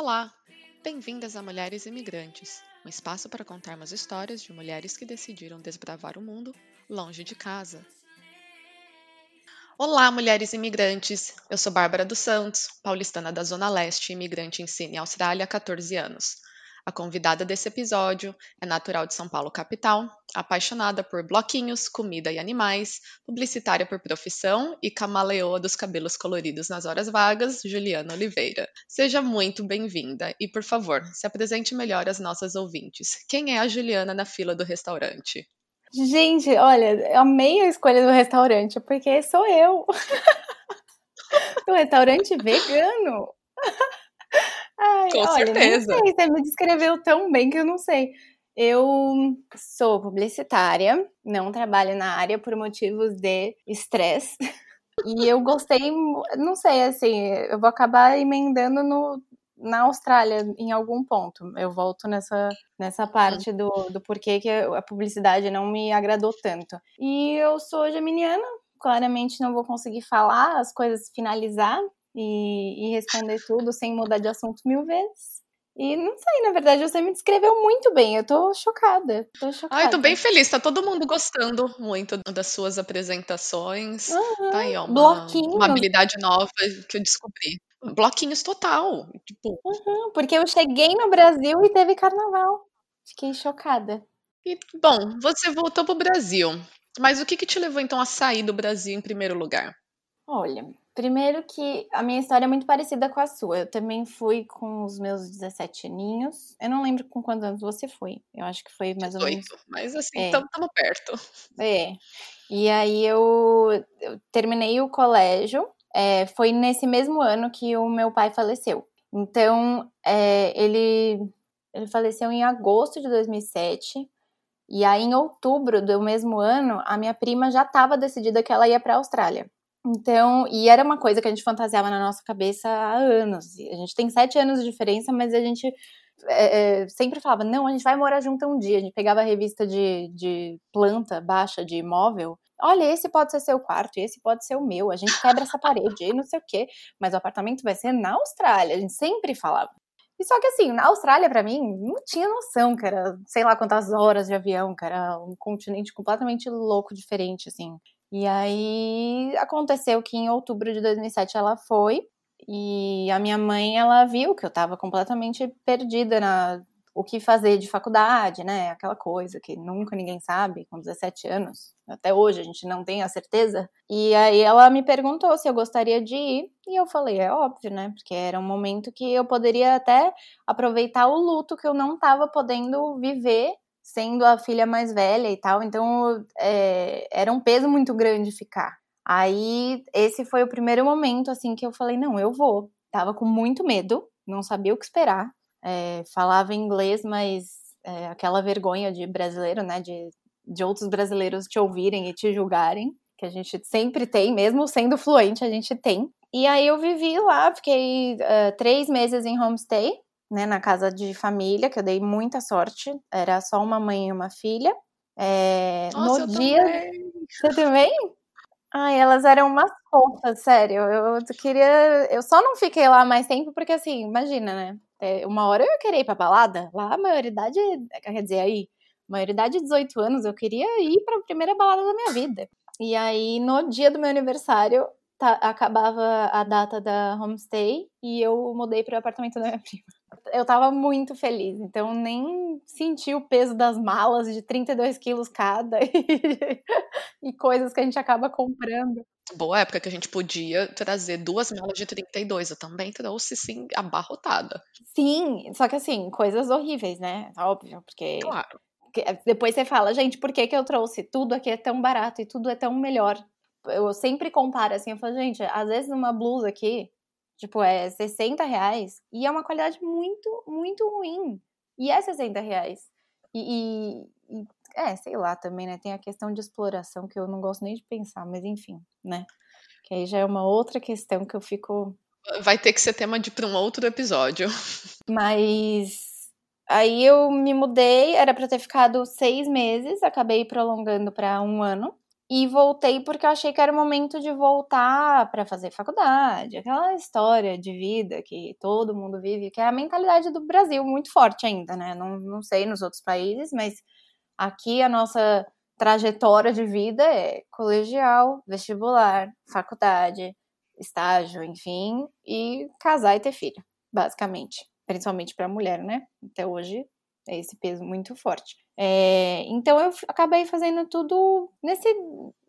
Olá! Bem-vindas a Mulheres Imigrantes, um espaço para contarmos histórias de mulheres que decidiram desbravar o mundo longe de casa. Olá, mulheres imigrantes! Eu sou Bárbara dos Santos, paulistana da Zona Leste, imigrante em Sydney, Austrália, há 14 anos. A convidada desse episódio é natural de São Paulo, capital, apaixonada por bloquinhos, comida e animais, publicitária por profissão e camaleoa dos cabelos coloridos nas horas vagas, Juliana Oliveira. Seja muito bem-vinda e, por favor, se apresente melhor às nossas ouvintes. Quem é a Juliana na fila do restaurante? Gente, olha, eu amei a escolha do restaurante, porque sou eu. do restaurante vegano. Ai, Com olha, certeza. Sei, você me descreveu tão bem que eu não sei. Eu sou publicitária, não trabalho na área por motivos de estresse. E eu gostei, não sei, assim, eu vou acabar emendando no, na Austrália em algum ponto. Eu volto nessa, nessa parte do, do porquê que a publicidade não me agradou tanto. E eu sou geminiana, claramente não vou conseguir falar as coisas, finalizar e, e responder tudo sem mudar de assunto mil vezes. E não sei, na verdade, você me descreveu muito bem. Eu tô chocada. Tô chocada. Ai, tô bem feliz, tá todo mundo gostando muito das suas apresentações. Uhum. Tá aí, ó, uma, Bloquinhos. uma habilidade nova que eu descobri. Bloquinhos total. Tipo, Uhum, porque eu cheguei no Brasil e teve carnaval. Fiquei chocada. e, bom, você voltou pro Brasil. Mas o que que te levou então a sair do Brasil em primeiro lugar? Olha, primeiro que a minha história é muito parecida com a sua. Eu também fui com os meus 17 aninhos. Eu não lembro com quantos anos você foi. Eu acho que foi mais ou menos. 18. Mas assim, É. estamos perto. É. E aí eu, eu terminei o colégio. é, foi nesse mesmo ano que o meu pai faleceu. Então, é, ele, ele faleceu em agosto de 2007. E aí, em outubro do mesmo ano, a minha prima já estava decidida que ela ia para a Austrália. Então, e era uma coisa que a gente fantasiava na nossa cabeça há anos. A gente tem sete anos de diferença, mas a gente é, é, sempre falava: não, a gente vai morar junto um dia. A gente pegava a revista de, de planta baixa, de imóvel. Olha, esse pode ser seu quarto, esse pode ser o meu. A gente quebra essa parede e não sei o quê. Mas o apartamento vai ser na Austrália. A gente sempre falava. E só que assim, na Austrália, pra mim, não tinha noção era, sei lá quantas horas de avião, era um continente completamente louco, diferente, assim. E aí aconteceu que em outubro de 2007 ela foi e a minha mãe ela viu que eu tava completamente perdida na o que fazer de faculdade, né? Aquela coisa que nunca ninguém sabe com 17 anos. Até hoje a gente não tem a certeza. E aí ela me perguntou se eu gostaria de ir e eu falei, é óbvio, né? Porque era um momento que eu poderia até aproveitar o luto que eu não tava podendo viver sendo a filha mais velha e tal, então é, era um peso muito grande ficar. Aí esse foi o primeiro momento assim que eu falei não, eu vou. Tava com muito medo, não sabia o que esperar. É, falava inglês, mas é, aquela vergonha de brasileiro, né, de, de outros brasileiros te ouvirem e te julgarem, que a gente sempre tem, mesmo sendo fluente, a gente tem. E aí eu vivi lá, fiquei uh, três meses em homestay, né, na casa de família, que eu dei muita sorte. Era só uma mãe e uma filha. É, Nossa, no dia. também. Você também? Ai, elas eram umas fofas, sério. Eu queria. Eu só não fiquei lá mais tempo porque, assim, imagina, né? É, uma hora eu ia querer ir pra balada. Lá a maioridade. Quer dizer, aí, maioridade de 18 anos, eu queria ir pra primeira balada da minha vida. E aí, no dia do meu aniversário, tá- acabava a data da homestay e eu mudei pro apartamento da minha prima. Eu tava muito feliz, então nem senti o peso das malas de 32 quilos cada e, e coisas que a gente acaba comprando. Boa época que a gente podia trazer duas malas de 32. Eu também trouxe, sim, abarrotada. Sim, só que assim, coisas horríveis, né? Óbvio, porque Claro. que- depois você fala, gente, por que, que eu trouxe? Tudo aqui é tão barato e tudo é tão melhor. Eu sempre comparo assim, eu falo, gente, às vezes uma blusa aqui, tipo, é 60 reais e é uma qualidade muito, muito ruim. E é 60 reais. E, e- e- é, sei lá também, né? Tem a questão de exploração que eu não gosto nem de pensar, mas enfim, né? Que aí já é uma outra questão que eu fico Vai ter que ser tema de para um outro episódio. Mas aí eu me mudei, era pra ter ficado seis meses, acabei prolongando pra um ano. E voltei porque eu achei que era o momento de voltar para fazer faculdade, aquela história de vida que todo mundo vive, que é a mentalidade do Brasil muito forte ainda, né? Não, não sei nos outros países, mas aqui a nossa trajetória de vida é colegial, vestibular, faculdade, estágio, enfim, e casar e ter filho, basicamente. Principalmente para mulher, né? Até hoje é esse peso muito forte. É, então eu acabei fazendo tudo nesse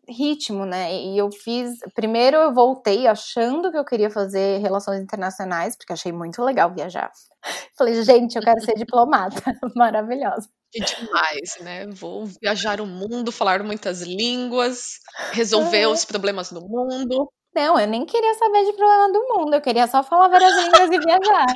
ritmo, né? E eu fiz. Primeiro eu voltei achando que eu queria fazer relações internacionais, porque achei muito legal viajar. Falei, gente, eu quero ser diplomata. Maravilhosa. Que demais, né? Vou viajar o mundo, falar muitas línguas, resolver Uhum. os problemas do mundo. Não, eu nem queria saber de problema do mundo, eu queria só falar várias línguas e viajar.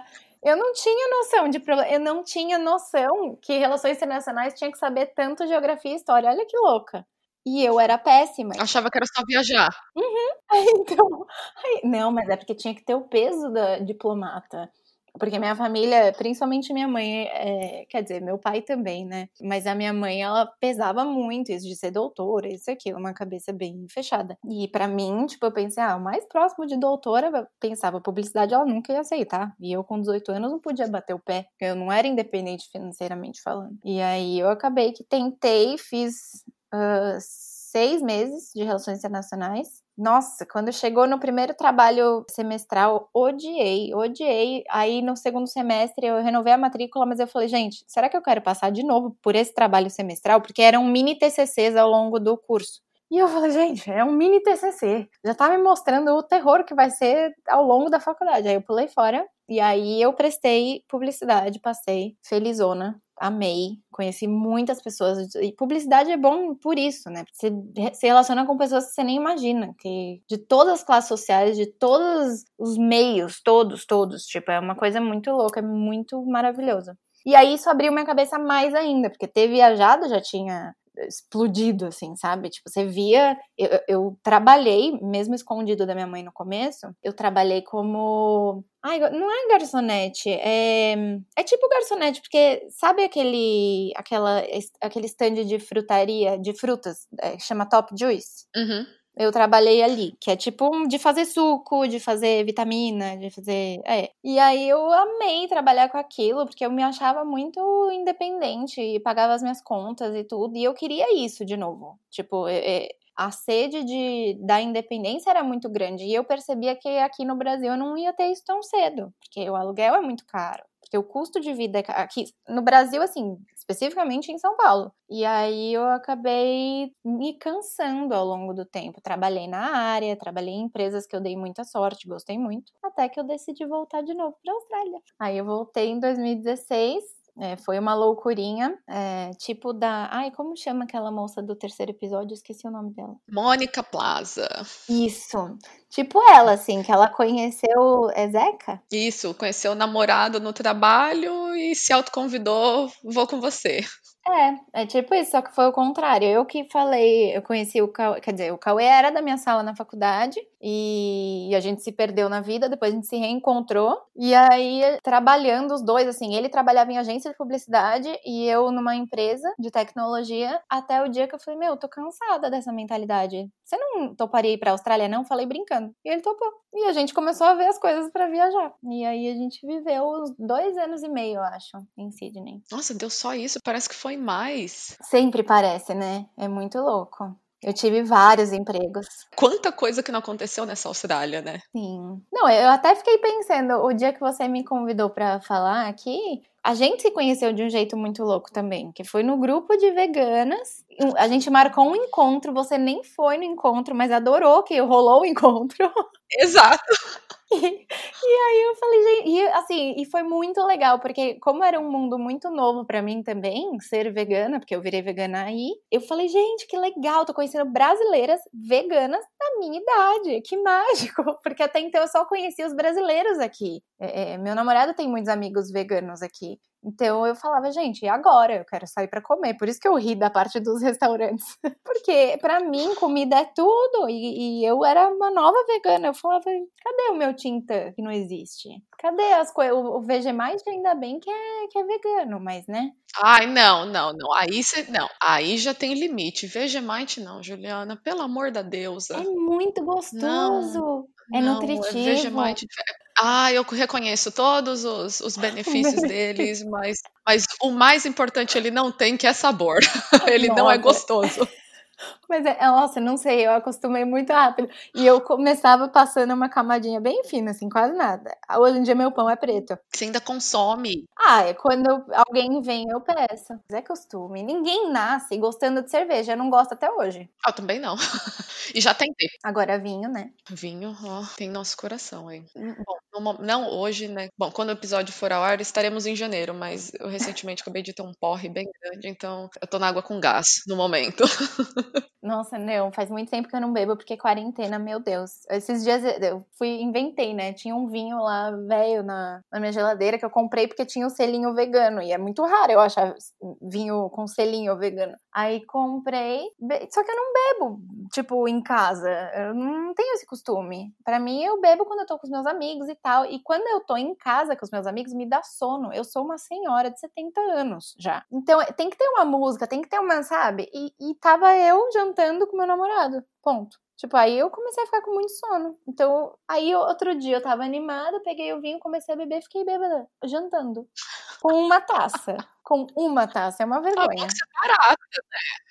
Eu não tinha noção de problema, eu não tinha noção que relações internacionais tinha que saber tanto geografia e história. Olha que louca. E eu era péssima. Achava que era só viajar. Então, aí- não, mas é porque tinha que ter o peso da diplomata. Porque minha família, principalmente minha mãe, é, quer dizer, meu pai também, né? Mas a minha mãe, ela pesava muito isso de ser doutora, isso aquilo, uma cabeça bem fechada. E pra mim, tipo, eu pensei, ah, o mais próximo de doutora, pensava, publicidade ela nunca ia aceitar. E eu, com 18 anos, não podia bater o pé, eu não era independente financeiramente falando. E aí eu acabei que tentei, fiz ah, seis meses de relações internacionais. Nossa, quando chegou no primeiro trabalho semestral, odiei, odiei. Aí no segundo semestre eu renovei a matrícula, mas eu falei, gente, será que eu quero passar de novo por esse trabalho semestral? Porque eram mini TCCs ao longo do curso. E eu falei, gente, é um mini TCC. Já tá me mostrando o terror que vai ser ao longo da faculdade. Aí eu pulei fora. E aí eu prestei publicidade, passei, felizona, amei, conheci muitas pessoas. E publicidade é bom por isso, né? Você se relaciona com pessoas que você nem imagina, que de todas as classes sociais, de todos os meios, todos, todos. Tipo, é uma coisa muito louca, é muito maravilhoso. E aí isso abriu minha cabeça mais ainda, porque ter viajado já tinha explodido, assim, sabe? Tipo, você via. Eu, eu trabalhei, mesmo escondido da minha mãe no começo, eu trabalhei como. Ai, não é garçonete, é, é tipo garçonete, porque sabe aquele, aquela, aquele stand de frutaria, de frutas, é, chama Top Juice? Uhum. Eu trabalhei ali, que é tipo de fazer suco, de fazer vitamina, de fazer. É. E aí eu amei trabalhar com aquilo, porque eu me achava muito independente e pagava as minhas contas e tudo. E eu queria isso de novo. Tipo, é, a sede de, da independência era muito grande. E eu percebia que aqui no Brasil eu não ia ter isso tão cedo, porque o aluguel é muito caro. Porque o custo de vida aqui no Brasil, assim, especificamente em São Paulo. E aí eu acabei me cansando ao longo do tempo. Trabalhei na área, trabalhei em empresas que eu dei muita sorte, gostei muito, até que eu decidi voltar de novo para a Austrália. Aí eu voltei em 2016. É, foi uma loucurinha, é, tipo da. Ai, como chama aquela moça do terceiro episódio? Esqueci o nome dela. Mônica Plaza. Isso. Tipo ela, assim, que ela conheceu Ezeca? Isso, conheceu o namorado no trabalho e se autoconvidou, vou com você. É, é tipo isso, só que foi o contrário. Eu que falei, eu conheci o Cauê, quer dizer, o Cauê era da minha sala na faculdade e a gente se perdeu na vida, depois a gente se reencontrou. E aí, trabalhando os dois, assim, ele trabalhava em agência de publicidade e eu numa empresa de tecnologia, até o dia que eu falei, meu, eu tô cansada dessa mentalidade. Você não toparia ir pra Austrália, não? Falei brincando. E ele topou. E a gente começou a ver as coisas para viajar. E aí a gente viveu uns dois anos e meio, eu acho, em Sydney. Nossa, deu só isso? Parece que foi mais. Sempre parece, né? É muito louco. Eu tive vários empregos. Quanta coisa que não aconteceu nessa Austrália, né? Sim. Não, eu até fiquei pensando, o dia que você me convidou para falar aqui, a gente se conheceu de um jeito muito louco também, que foi no grupo de veganas. A gente marcou um encontro, você nem foi no encontro, mas adorou que rolou o encontro. Exato. E, aí eu falei, gente, e assim, e foi muito legal, porque como era um mundo muito novo para mim também, ser vegana, porque eu virei vegana aí, eu falei, gente, que legal, tô conhecendo brasileiras veganas da minha idade, que mágico, porque até então eu só conhecia os brasileiros aqui. É, é, meu namorado tem muitos amigos veganos aqui. Então eu falava, gente, e agora? Eu quero sair para comer. Por isso que eu ri da parte dos restaurantes. Porque para mim comida é tudo. E, e, eu era uma nova vegana. Eu falava, cadê o meu tinta que não existe? Cadê as coisas? O, o Vegemite ainda bem que é, que é vegano, mas né? Ai, não, não, não. Aí você. Não, aí já tem limite. Vegemite não, Juliana. Pelo amor da deusa. É muito gostoso. Não, é não, nutritivo. É Vegemite. Ah, eu reconheço todos os, os benefícios deles, mas, mas o mais importante ele não tem, que é sabor. ele Nossa. não é gostoso. Mas é, nossa, não sei, eu acostumei muito rápido. E eu começava passando uma camadinha bem fina, assim, quase nada. Hoje em dia meu pão é preto. Você ainda consome? Ah, é quando alguém vem eu peço. Mas é costume. Ninguém nasce gostando de cerveja, eu não gosto até hoje. Eu também não. e já tentei. Agora vinho, né? Vinho, ó, tem nosso coração, hein? Hum, bom, não hoje, né? Bom, quando o episódio for ao ar, estaremos em janeiro, mas eu recentemente acabei de ter um porre bem grande, então eu tô na água com gás no momento. Nossa, não, faz muito tempo que eu não bebo, porque quarentena, meu Deus. Esses dias eu fui, inventei, né? Tinha um vinho lá, velho, na, na minha geladeira, que eu comprei porque tinha o um selinho vegano. E é muito raro eu achar vinho com selinho vegano. Aí comprei, só que eu não bebo, tipo, em casa. Eu não tenho esse costume. Para mim, eu bebo quando eu tô com os meus amigos e tal. E quando eu tô em casa com os meus amigos, me dá sono. Eu sou uma senhora de 70 anos já. Então, tem que ter uma música, tem que ter uma, sabe? E, e tava eu jantando com meu namorado. Ponto. Tipo, aí eu comecei a ficar com muito sono. Então, aí outro dia eu tava animada, peguei o vinho, comecei a beber, fiquei bêbada, jantando. Com uma taça. com uma taça, é uma vergonha. Ah, barato,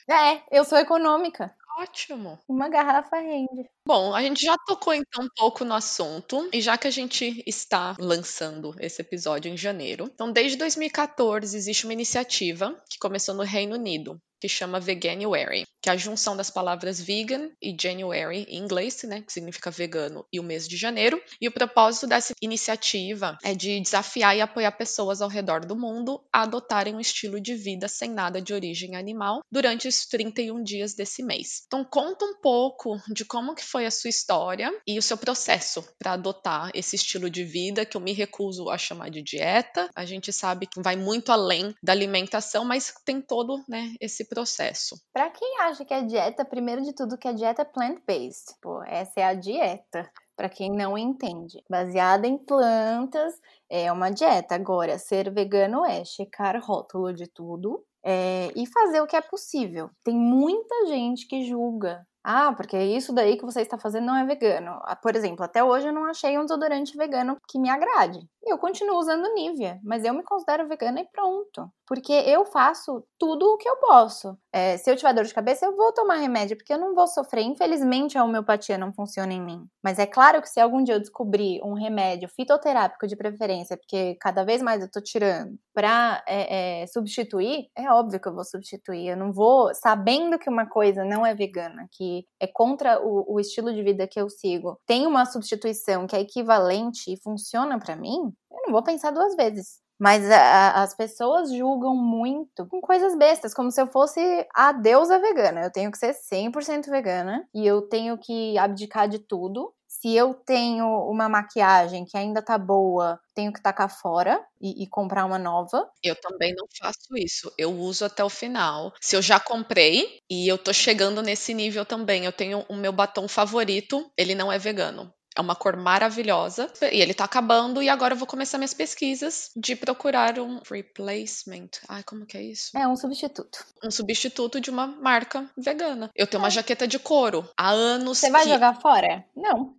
né? É, eu sou econômica. Ótimo. Uma garrafa rende. Bom, a gente já tocou então um pouco no assunto, e já que a gente está lançando esse episódio em janeiro, então desde 2014 existe uma iniciativa que começou no Reino Unido, que chama Veganuary, que é a junção das palavras vegan e January em inglês, né, que significa vegano, e o mês de janeiro. E o propósito dessa iniciativa é de desafiar e apoiar pessoas ao redor do mundo a adotarem um estilo de vida sem nada de origem animal durante os 31 dias desse mês. Então conta um pouco de como que foi a sua história e o seu processo para adotar esse estilo de vida que eu me recuso a chamar de dieta. A gente sabe que vai muito além da alimentação, mas tem todo, né, esse processo. Para quem acha que é dieta, primeiro de tudo que a dieta é plant-based. Pô, essa é a dieta. Para quem não entende, baseada em plantas, é uma dieta. Agora, ser vegano é checar rótulo de tudo, é, e fazer o que é possível. Tem muita gente que julga ah, porque isso daí que você está fazendo não é vegano. Ah, por exemplo, até hoje eu não achei um desodorante vegano que me agrade. Eu continuo usando Nivea, mas eu me considero vegana e pronto. Porque eu faço tudo o que eu posso. É, se eu tiver dor de cabeça, eu vou tomar remédio, porque eu não vou sofrer. Infelizmente, a homeopatia não funciona em mim. Mas é claro que se algum dia eu descobrir um remédio fitoterápico de preferência, porque cada vez mais eu tô tirando, pra é, é, substituir, é óbvio que eu vou substituir. Eu não vou, sabendo que uma coisa não é vegana, que é contra o, o estilo de vida que eu sigo, tem uma substituição que é equivalente e funciona para mim, eu não vou pensar duas vezes. Mas a, as pessoas julgam muito com coisas bestas, como se eu fosse a deusa vegana. Eu tenho que ser 100% vegana e eu tenho que abdicar de tudo se eu tenho uma maquiagem que ainda tá boa, tenho que tacar fora e, e, comprar uma nova. Eu também não faço isso. Eu uso até o final. Se eu já comprei e eu tô chegando nesse nível também, eu tenho o meu batom favorito, ele não é vegano. É uma cor maravilhosa e ele tá acabando e agora eu vou começar minhas pesquisas de procurar um replacement. Ai, como que é isso? É um substituto. Um substituto de uma marca vegana. Eu tenho é. uma jaqueta de couro há anos. Você vai que... jogar fora? Não.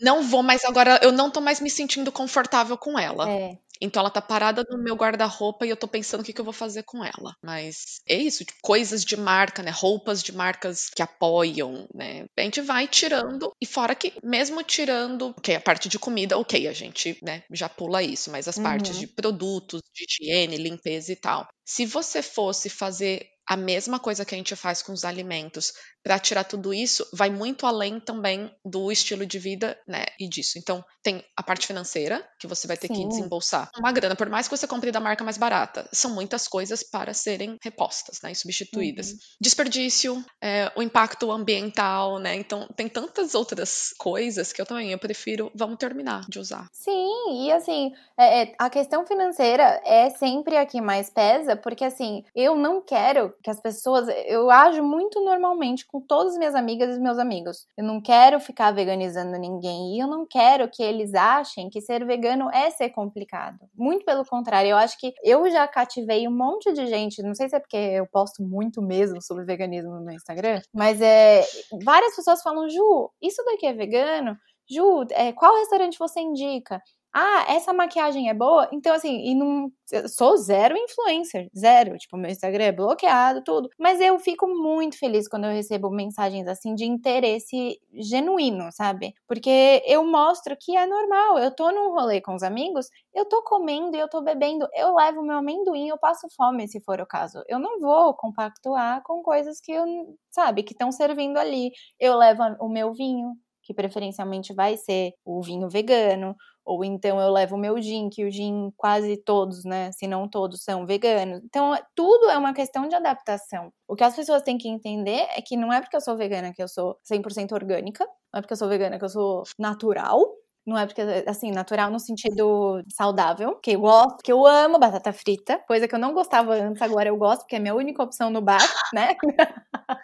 Não vou, mas agora eu não tô mais me sentindo confortável com ela. É. Então ela tá parada no meu guarda-roupa e eu tô pensando o que, que eu vou fazer com ela. Mas é isso, tipo, coisas de marca, né? Roupas de marcas que apoiam, né? A gente vai tirando. E fora que, mesmo tirando, ok, a parte de comida, ok, a gente, né, já pula isso, mas as uhum. partes de produtos, de higiene, limpeza e tal. Se você fosse fazer a mesma coisa que a gente faz com os alimentos para tirar tudo isso vai muito além também do estilo de vida, né, e disso. Então, tem a parte financeira, que você vai ter Sim. que desembolsar uma grana, por mais que você compre da marca mais barata, são muitas coisas para serem repostas, né, e substituídas. Uhum. Desperdício, é, o impacto ambiental, né, então tem tantas outras coisas que eu também, eu prefiro, vamos terminar de usar. Sim, e assim, é, é, a questão financeira é sempre a que mais pesa, porque assim, eu não quero que as pessoas, eu ajo muito normalmente com todas as minhas amigas e meus amigos. Eu não quero ficar veganizando ninguém e eu não quero que eles achem que ser vegano é ser complicado. Muito pelo contrário, eu acho que eu já cativei um monte de gente, não sei se é porque eu posto muito mesmo sobre veganismo no Instagram, mas é várias pessoas falam: "Ju, isso daqui é vegano?" Ju, é, qual restaurante você indica? Ah, essa maquiagem é boa? Então, assim, e não. Sou zero influencer, zero. Tipo, meu Instagram é bloqueado, tudo. Mas eu fico muito feliz quando eu recebo mensagens assim de interesse genuíno, sabe? Porque eu mostro que é normal. Eu tô num rolê com os amigos, eu tô comendo e eu tô bebendo. Eu levo meu amendoim, eu passo fome, se for o caso. Eu não vou compactuar com coisas que eu, sabe, que estão servindo ali. Eu levo o meu vinho, que preferencialmente vai ser o vinho vegano, ou então eu levo o meu gin, que o gin quase todos, né, se não todos são veganos. Então, tudo é uma questão de adaptação. O que as pessoas têm que entender é que não é porque eu sou vegana que eu sou 100% orgânica, não é porque eu sou vegana que eu sou natural, não é porque, assim, natural no sentido saudável, que eu gosto, que eu amo batata frita, coisa que eu não gostava antes, agora eu gosto, porque é a minha única opção no bar, né?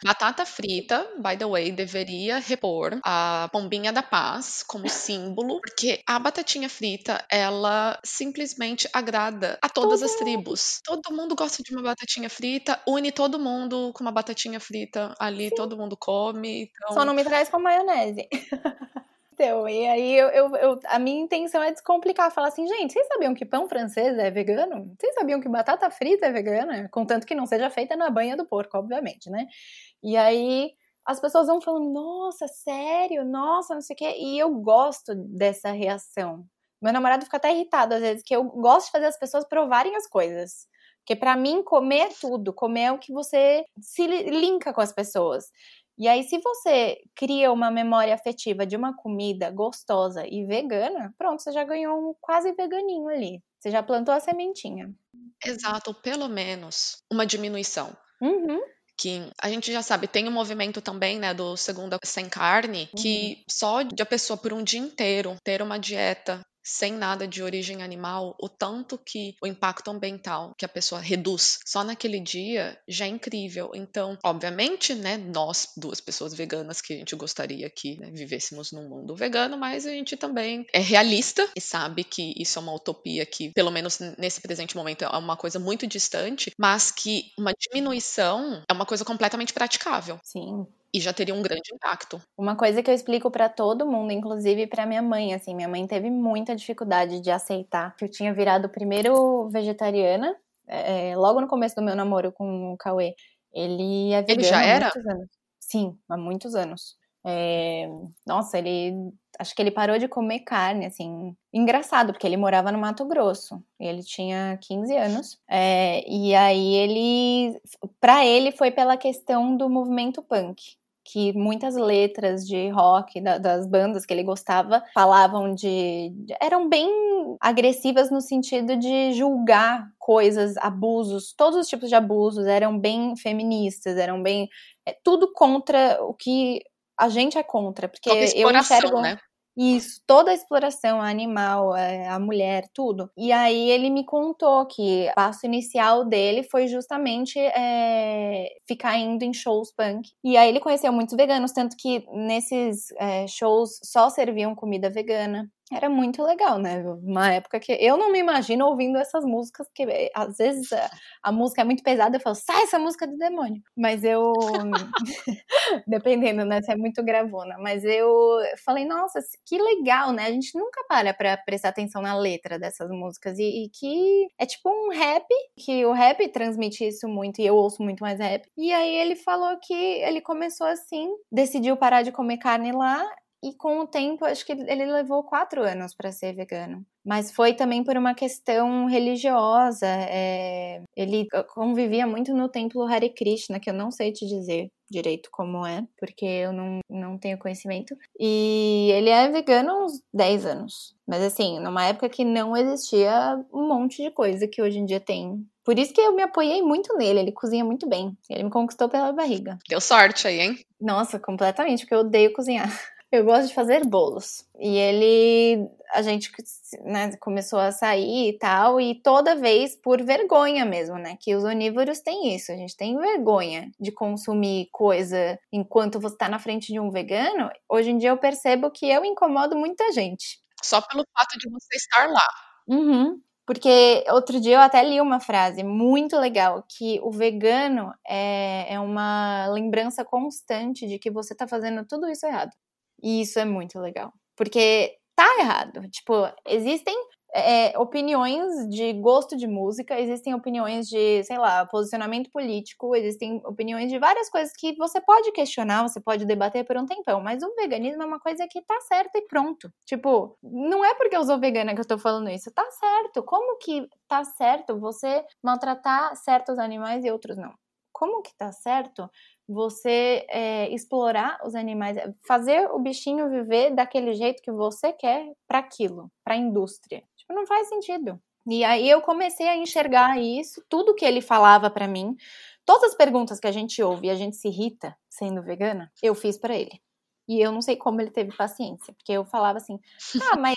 Batata frita, by the way, deveria repor a pombinha da paz como símbolo, porque a batatinha frita, ela simplesmente agrada a todas todo as tribos. Todo mundo gosta de uma batatinha frita, une todo mundo com uma batatinha frita ali, Sim. todo mundo come. Então... Só não me traz com maionese. Então, e aí eu, eu, eu, a minha intenção é descomplicar, falar assim, gente, vocês sabiam que pão francês é vegano? Vocês sabiam que batata frita é vegana? Contanto que não seja feita na banha do porco, obviamente, né? E aí as pessoas vão falando, nossa, sério? Nossa, não sei o quê. E eu gosto dessa reação. Meu namorado fica até irritado às vezes, que eu gosto de fazer as pessoas provarem as coisas. Porque para mim, comer é tudo. Comer é o que você se linka com as pessoas. E aí, se você cria uma memória afetiva de uma comida gostosa e vegana, pronto, você já ganhou um quase veganinho ali. Você já plantou a sementinha. Exato, pelo menos uma diminuição. Uhum. Que a gente já sabe, tem um movimento também, né, do segunda sem carne, que uhum. só de a pessoa por um dia inteiro ter uma dieta sem nada de origem animal, o tanto que o impacto ambiental que a pessoa reduz só naquele dia já é incrível. Então, obviamente, né, nós, duas pessoas veganas, que a gente gostaria que né, vivêssemos num mundo vegano, mas a gente também é realista e sabe que isso é uma utopia que, pelo menos nesse presente momento, é uma coisa muito distante, mas que uma diminuição é uma coisa completamente praticável. Sim e já teria um grande impacto. Uma coisa que eu explico para todo mundo, inclusive para minha mãe, assim, minha mãe teve muita dificuldade de aceitar que eu tinha virado primeiro vegetariana, é, logo no começo do meu namoro com o Cauê. Ele é vegano ele já era? há muitos anos. Sim, há muitos anos. É, nossa, ele acho que ele parou de comer carne, assim. Engraçado, porque ele morava no Mato Grosso. Ele tinha 15 anos. É, e aí ele. para ele foi pela questão do movimento punk que muitas letras de rock da, das bandas que ele gostava falavam de eram bem agressivas no sentido de julgar coisas, abusos, todos os tipos de abusos eram bem feministas, eram bem é, tudo contra o que a gente é contra, porque eu enxergo né? Isso, toda a exploração animal, é, a mulher, tudo. E aí ele me contou que o passo inicial dele foi justamente é, ficar indo em shows punk. E aí ele conheceu muitos veganos, tanto que nesses é, shows só serviam comida vegana era muito legal, né? Uma época que eu não me imagino ouvindo essas músicas, que eh, às vezes a, a música é muito pesada, eu falo, sai essa música do demônio. Mas eu, dependendo, né? Se é muito gravona. Mas eu falei, nossa, que legal, né? A gente nunca para pra prestar atenção na letra dessas músicas. E, e que é tipo um rap, que o rap transmite isso muito, e eu ouço muito mais rap. E aí ele falou que ele começou assim, decidiu parar de comer carne lá e com o tempo, acho que ele levou quatro anos para ser vegano. Mas foi também por uma questão religiosa. É... Ele convivia muito no templo Hare Krishna, que eu não sei te dizer. direito como é, porque eu não, não tenho conhecimento. E ele é vegano há uns 10 anos. Mas assim, numa época que não existia um monte de coisa que hoje em dia tem. Por isso que eu me apoiei muito nele, ele cozinha muito bem. Ele me conquistou pela barriga. Deu sorte aí, hein? Nossa, completamente, porque eu odeio cozinhar. Eu gosto de fazer bolos. E ele, a gente né, começou a sair e tal, e toda vez por vergonha mesmo, né? Que os onívoros têm isso, a gente tem vergonha de consumir coisa enquanto você tá na frente de um vegano. Hoje em dia eu percebo que eu incomodo muita gente. Só pelo fato de você estar lá. Uhum. Porque outro dia eu até li uma frase muito legal, que o vegano é, é uma lembrança constante de que você tá fazendo tudo isso errado. E isso é muito legal. Porque tá errado. Tipo, existem é, opiniões de gosto de música, existem opiniões de, sei lá, posicionamento político, existem opiniões de várias coisas que você pode questionar, você pode debater por um tempão, mas o veganismo é uma coisa que tá certa e pronto. Tipo, não é porque eu sou vegana que eu tô falando isso, tá certo. Como que tá certo você maltratar certos animais e outros não? Como que tá certo você é, explorar os animais, fazer o bichinho viver daquele jeito que você quer para aquilo, para a indústria. Tipo, não faz sentido. E aí eu comecei a enxergar isso, tudo que ele falava para mim, todas as perguntas que a gente ouve e a gente se irrita sendo vegana, eu fiz para ele. E eu não sei como ele teve paciência, porque eu falava assim: ah, mas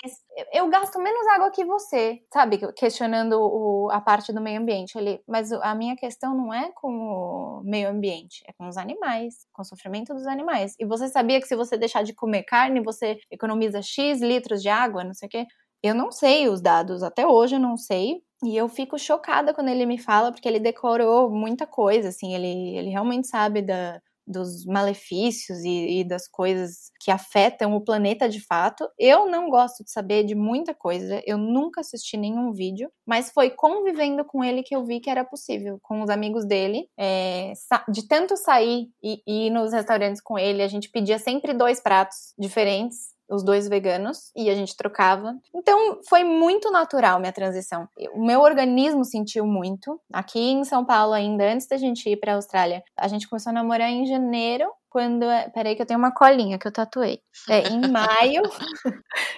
eu gasto menos água que você, sabe? Questionando o, a parte do meio ambiente. Ele, mas a minha questão não é com o meio ambiente, é com os animais, com o sofrimento dos animais. E você sabia que se você deixar de comer carne, você economiza X litros de água, não sei o quê? Eu não sei os dados, até hoje eu não sei, e eu fico chocada quando ele me fala, porque ele decorou muita coisa, assim, ele, ele realmente sabe da, dos malefícios e, e, das coisas que afetam o planeta de fato. Eu não gosto de saber de muita coisa, eu nunca assisti nenhum vídeo, mas foi convivendo com ele que eu vi que era possível. Com os amigos dele, é, de tanto sair e, e ir nos restaurantes com ele, a gente pedia sempre dois pratos diferentes os dois veganos, e a gente trocava. Então foi muito natural minha transição. O meu organismo sentiu muito. Aqui em São Paulo, ainda antes da gente ir para a Austrália, a gente começou a namorar em janeiro quando. É, peraí, que eu tenho uma colinha que eu tatuei. É, em maio.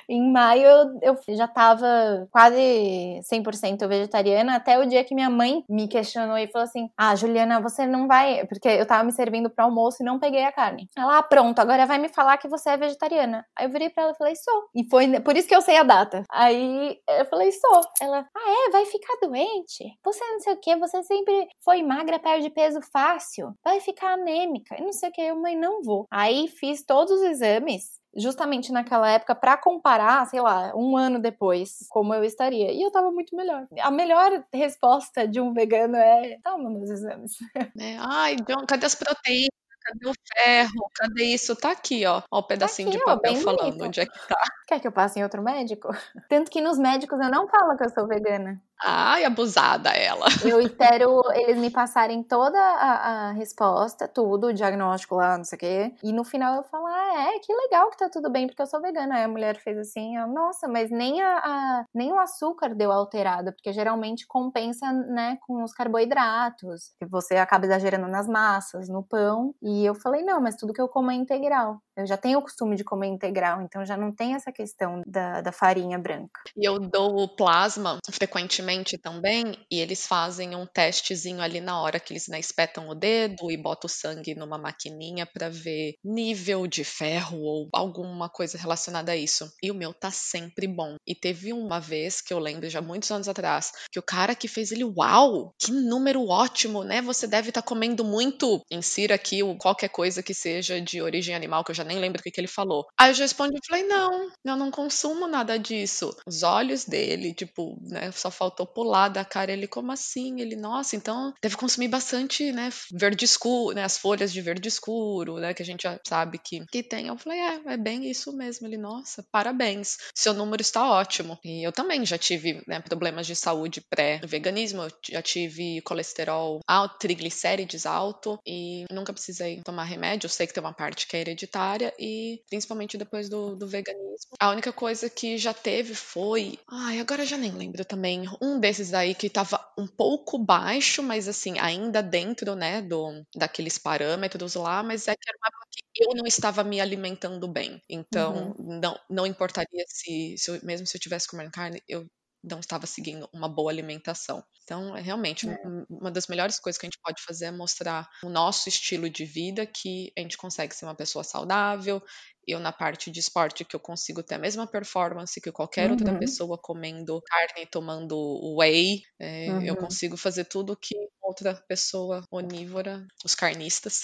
em maio eu, eu já tava quase 100% vegetariana, até o dia que minha mãe me questionou e falou assim: Ah, Juliana, você não vai. Porque eu tava me servindo para almoço e não peguei a carne. Ela, ah, pronto, agora vai me falar que você é vegetariana. Aí eu virei pra ela e falei: Sou. E foi por isso que eu sei a data. Aí eu falei: Sou. Ela, ah, é? Vai ficar doente? Você não sei o que, você sempre foi magra, perde peso fácil, vai ficar anêmica, e não sei o que. Eu mãe, não vou. Aí fiz todos os exames justamente naquela época para comparar, sei lá, um ano depois, como eu estaria. E eu tava muito melhor. A melhor resposta de um vegano é: toma meus exames. É, ai, John, cadê as proteínas? Cadê o ferro? Cadê isso? Tá aqui, ó. Ó, o pedacinho tá aqui, de papel ó, falando bonito. onde é que tá. Quer que eu passe em outro médico? Tanto que nos médicos eu não falo que eu sou vegana. Ai, abusada ela. Eu espero eles me passarem toda a, a, resposta, tudo, o diagnóstico lá, não sei o quê. E no final eu falo, ah, é, que legal que tá tudo bem, porque eu sou vegana. Aí a mulher fez assim, eu, nossa, mas nem, a, a, nem o açúcar deu alterado, porque geralmente compensa, né, com os carboidratos, que você acaba exagerando nas massas, no pão. E eu falei, não, mas tudo que eu como é integral. Eu já tenho o costume de comer integral, então já não tem essa questão da, da farinha branca. E eu dou plasma frequentemente também, e eles fazem um testezinho ali na hora que eles né, espetam o dedo e botam o sangue numa maquininha para ver nível de ferro ou alguma coisa relacionada a isso. E o meu tá sempre bom. E teve uma vez que eu lembro, já muitos anos atrás, que o cara que fez ele, uau, que número ótimo, né? Você deve estar tá comendo muito. Insira aqui qualquer coisa que seja de origem animal, que eu já nem lembro o que, que ele falou. Aí eu já respondi e falei: não, eu não consumo nada disso. Os olhos dele, tipo, né, só faltou pular da cara. Ele, como assim? Ele, nossa, então deve consumir bastante, né, verde escuro, né, as folhas de verde escuro, né, que a gente já sabe que, que tem. Eu falei, é, é bem isso mesmo. Ele, nossa, parabéns. Seu número está ótimo. E eu também já tive né, problemas de saúde pré-veganismo. Eu já tive colesterol alto, triglicérides alto e nunca precisei tomar remédio. Eu sei que tem uma parte que é hereditária e principalmente depois do, do veganismo. A única coisa que já teve foi. Ai, agora já nem lembro também. Um desses aí que tava um pouco baixo, mas assim, ainda dentro, né, do, daqueles parâmetros lá, mas é que era uma época que eu não estava me alimentando bem. Então, Uhum. não, não importaria se, se eu- mesmo se eu tivesse comendo carne, eu não estava seguindo uma boa alimentação. Então, é realmente É. um- uma das melhores coisas que a gente pode fazer é mostrar o nosso estilo de vida, que a gente consegue ser uma pessoa saudável. Eu, na parte de esporte, que eu consigo ter a mesma performance que qualquer outra Uhum. pessoa comendo carne, tomando whey. É, Eu Uhum. consigo fazer tudo que outra pessoa onívora, os carnistas,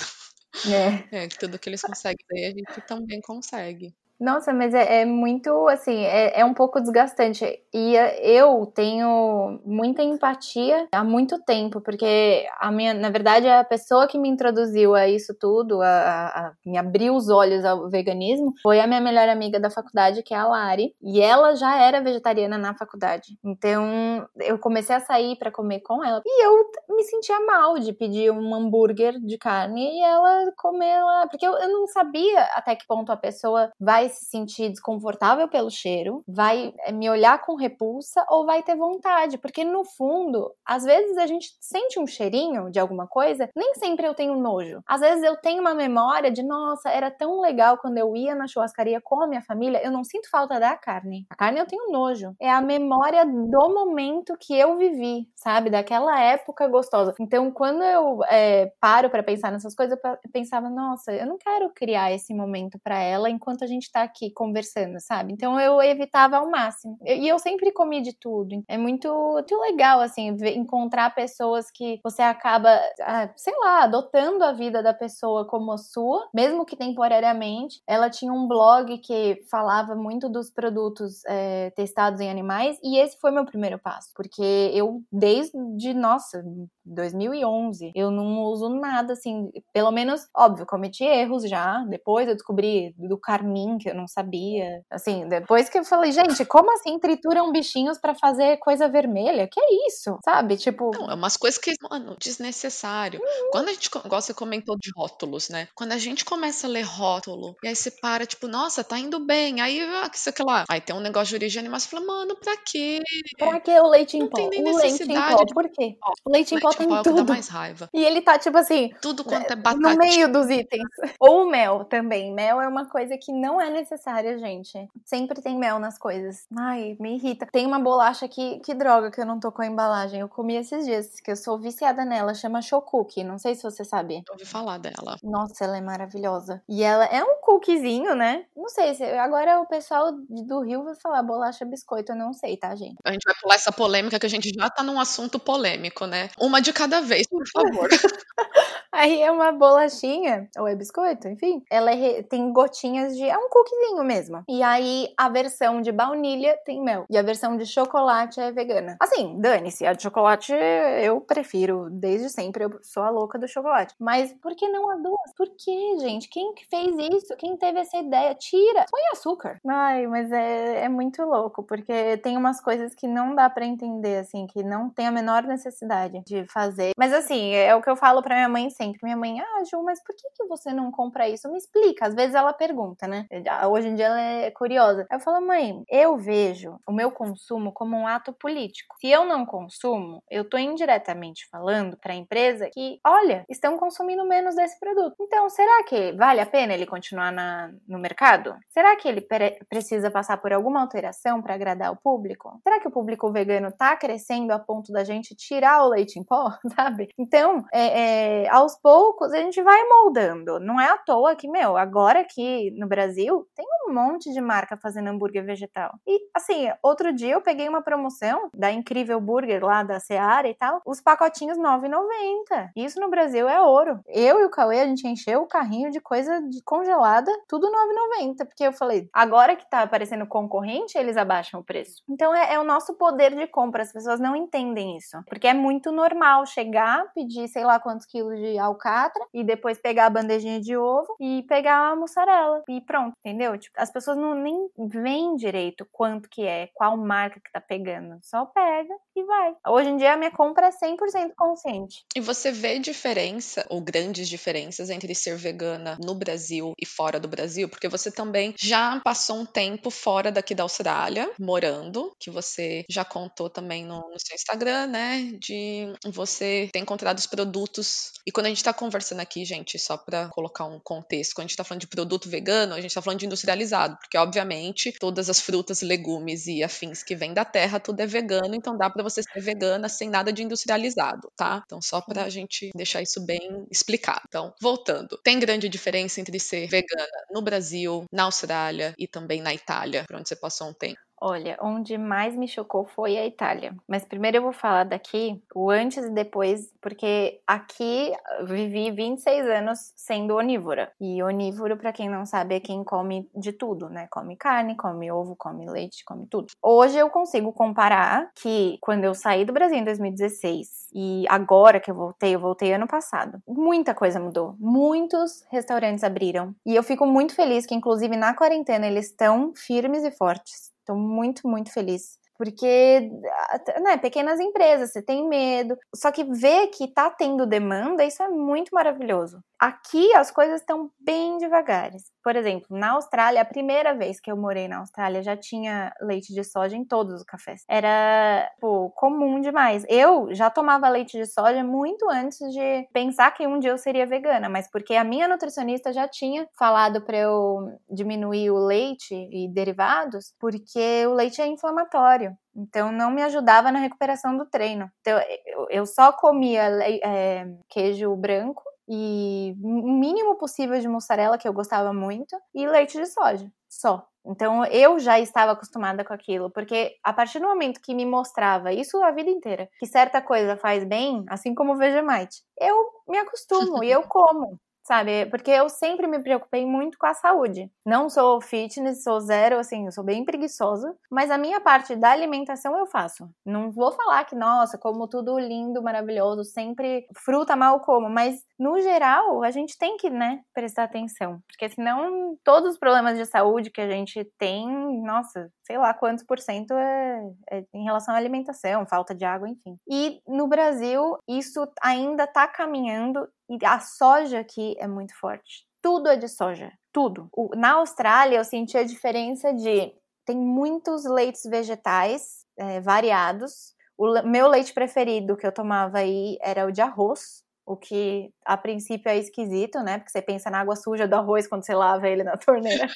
É. é, tudo que eles conseguem fazer, a gente também consegue. Nossa, mas é, é muito, assim, é, é um pouco desgastante. E eh, eu tenho muita empatia há muito tempo, porque a minha, na verdade, a pessoa que me introduziu a isso tudo, a, a- me abriu os olhos ao veganismo, foi a minha melhor amiga da faculdade, que é a Lari. E ela já era vegetariana na faculdade. Então, eu comecei a sair pra comer com ela. E eu me sentia mal de pedir um hambúrguer de carne e ela comer lá. Porque eu, eu não sabia até que ponto a pessoa vai se sentir desconfortável pelo cheiro, vai eh, me olhar com repulsa ou vai ter vontade. Porque no fundo, às vezes a gente sente um cheirinho de alguma coisa, nem sempre eu tenho nojo. Às vezes eu tenho uma memória de, nossa, era tão legal quando eu ia na churrascaria com a minha família, eu não sinto falta da carne. A carne eu tenho nojo. É a memória do momento que eu vivi, sabe? Daquela época gostosa. Então, quando eu é, paro pra pensar nessas coisas, eu pe- pensava, nossa, eu não quero criar esse momento pra ela enquanto a gente tá aqui conversando, sabe? Então eu evitava ao máximo. E eu sempre comi de tudo. É muito, muito legal, assim, encontrar pessoas que você acaba, ah, sei lá, adotando a vida da pessoa como a sua, mesmo que temporariamente. Ela tinha um blog que falava muito dos produtos é, testados em animais, e esse foi meu primeiro passo, porque eu, desde, nossa, 2011, eu não uso nada assim, pelo menos, óbvio, cometi erros já. Depois eu descobri do carmim que eu não sabia. Assim, depois que eu falei, gente, como assim trituram bichinhos pra fazer coisa vermelha? Que é isso? Sabe? Tipo, Não, é umas coisas que, mano, desnecessário. Quando a gente, igual você comentou de rótulos, né? Quando a gente começa a ler rótulo, e aí você para, tipo, nossa, tá indo bem. Aí, ah, que sei lá. Aí tem um negócio de origem animal, você fala, mano, pra quê? pra que o leite em Não pó? tem nem O leite em pó, por quê? O leite em pó Leite em pó é o que dá mais raiva. E ele tá, tipo assim, Tudo quanto é no batata. meio dos itens. Ou mel também. Mel é uma coisa que não é necessária, gente. Sempre tem mel nas coisas. Ai, me irrita. Tem uma bolacha que, que droga que eu não tô com a embalagem. Eu comi esses dias, que eu sou viciada nela. Chama Chocuki. Não sei se você sabe. Eu ouvi falar dela. Nossa, ela é maravilhosa. E ela é um cookiezinho, né? Não sei se. Agora o pessoal do Rio vai falar bolacha biscoito. Eu não sei, tá, gente? A gente vai pular essa polêmica que a gente já tá num assunto polêmico, né? Uma de cada vez, por favor. Aí é uma bolachinha, ou é biscoito, enfim. Ela é tem gotinhas de. É um cookiezinho mesmo. E aí a versão de baunilha tem mel. E a versão de chocolate é vegana. Assim, dane-se. A de chocolate eu prefiro desde sempre. Eu sou a louca do chocolate. Mas por que não a duas? Por que, gente? Quem que fez isso? Quem teve essa ideia? Tira! Põe açúcar. Ai, mas é, é muito louco, porque tem umas coisas que não dá pra entender, assim, que não tem a menor necessidade de fazer. Mas assim, é o que eu falo pra minha mãe sempre. Minha mãe, ah, Ju, mas por que, que você não compra isso? Me explica. Às vezes ela pergunta, né? Hoje em dia ela é curiosa. Eu falo, mãe, eu vejo o meu consumo como um ato político. Se eu não consumo, eu tô indiretamente falando pra empresa que, olha, estão consumindo menos desse produto. Então, será que vale a pena ele continuar na, no mercado? Será que ele pre- precisa passar por alguma alteração pra agradar o público? Será que o público vegano tá crescendo a ponto da gente tirar o leite em pó, sabe? Então, é, é, aos poucos a gente vai moldando. Não é à toa que, meu, agora aqui no Brasil tem um monte de marca fazendo hambúrguer vegetal. E assim, outro dia eu peguei uma promoção da Incrível Burger lá da Seara e tal, os pacotinhos R$ 9,90. Isso no Brasil é ouro. Eu e o Cauê, a gente encheu o carrinho de coisa de congelada, tudo R$ 9,90. Porque eu falei, agora que tá aparecendo concorrente, eles abaixam o preço. Então é, é o nosso poder de compra, as pessoas não entendem isso. Porque é muito normal normal chegar, pedir sei lá quantos quilos de alcatra e depois pegar a bandejinha de ovo e pegar a mussarela e pronto, entendeu? Tipo, as pessoas não nem veem direito quanto que é, qual marca que tá pegando. Só pega e vai. Hoje em dia a minha compra é 100% consciente. E você vê diferença ou grandes diferenças entre ser vegana no Brasil e fora do Brasil? Porque você também já passou um tempo fora daqui da Austrália, morando, que você já contou também no, no seu Instagram, né? De você ter encontrado os produtos. E quando a gente tá conversando aqui, gente, só para colocar um contexto, quando a gente tá falando de produto vegano, a gente tá falando de industrializado, porque obviamente todas as frutas, legumes e afins que vêm da terra, tudo é vegano, então dá para você ser vegana sem nada de industrializado, tá? Então só pra gente deixar isso bem explicado. Então, voltando, tem grande diferença entre ser vegana no Brasil, na Austrália e também na Itália, por onde você passou um tempo? Olha, onde mais me chocou foi a Itália. Mas primeiro eu vou falar daqui, o antes e depois, porque aqui vivi 26 anos sendo onívora. E onívoro, para quem não sabe, é quem come de tudo, né? Come carne, come ovo, come leite, come tudo. Hoje eu consigo comparar que quando eu saí do Brasil em 2016 e agora que eu voltei, eu voltei ano passado, muita coisa mudou. Muitos restaurantes abriram. E eu fico muito feliz que, inclusive, na quarentena eles estão firmes e fortes. Estou muito, muito feliz. Porque, né, pequenas empresas, você tem medo. Só que ver que tá tendo demanda, isso é muito maravilhoso. Aqui as coisas estão bem devagares. Por exemplo, na Austrália, a primeira vez que eu morei na Austrália já tinha leite de soja em todos os cafés. Era comum demais. Eu já tomava leite de soja muito antes de pensar que um dia eu seria vegana, mas porque a minha nutricionista já tinha falado para eu diminuir o leite e derivados, porque o leite é inflamatório. Então não me ajudava na recuperação do treino. Então eu só comia é, queijo branco e o mínimo possível de mussarela, que eu gostava muito, e leite de soja, só. Então eu já estava acostumada com aquilo, porque a partir do momento que me mostrava isso a vida inteira, que certa coisa faz bem, assim como o Vegemite, eu me acostumo e eu como sabe? Porque eu sempre me preocupei muito com a saúde. Não sou fitness, sou zero, assim, eu sou bem preguiçosa, mas a minha parte da alimentação eu faço. Não vou falar que, nossa, como tudo lindo, maravilhoso, sempre fruta mal como, mas no geral a gente tem que, né, prestar atenção, porque senão todos os problemas de saúde que a gente tem, nossa, sei lá quantos por cento é, é em relação à alimentação, falta de água, enfim. E no Brasil isso ainda tá caminhando e a soja aqui é muito forte. Tudo é de soja, tudo. O, na Austrália eu senti a diferença de tem muitos leites vegetais é, variados. O meu leite preferido que eu tomava aí era o de arroz, o que a princípio é esquisito, né? Porque você pensa na água suja do arroz quando você lava ele na torneira.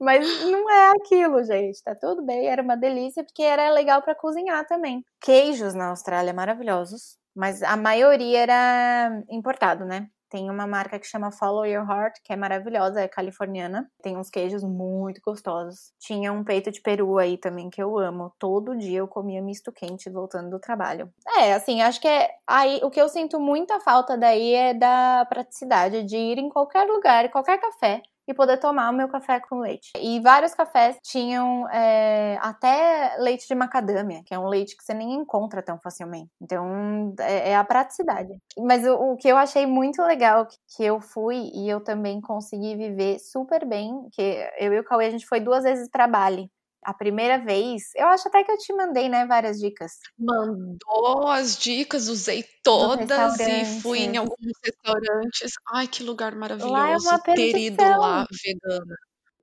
Mas não é aquilo, gente. Tá tudo bem, era uma delícia porque era legal para cozinhar também. Queijos na Austrália maravilhosos mas a maioria era importado, né? Tem uma marca que chama Follow Your Heart, que é maravilhosa, é californiana. Tem uns queijos muito gostosos. Tinha um peito de peru aí também que eu amo. Todo dia eu comia misto quente voltando do trabalho. É, assim, acho que é aí o que eu sinto muita falta daí é da praticidade de ir em qualquer lugar, qualquer café e poder tomar o meu café com leite. E vários cafés tinham é, até leite de macadâmia, que é um leite que você nem encontra tão facilmente. Então é, é a praticidade. Mas o, o, que eu achei muito legal que, que eu fui e eu também consegui viver super bem, que eu e o Cauê a gente foi duas vezes para Bali a primeira vez, eu acho até que eu te mandei, né, várias dicas. Mandou as dicas, usei todas e fui em alguns restaurantes. Ai, que lugar maravilhoso lá é uma ter ido lá vegana.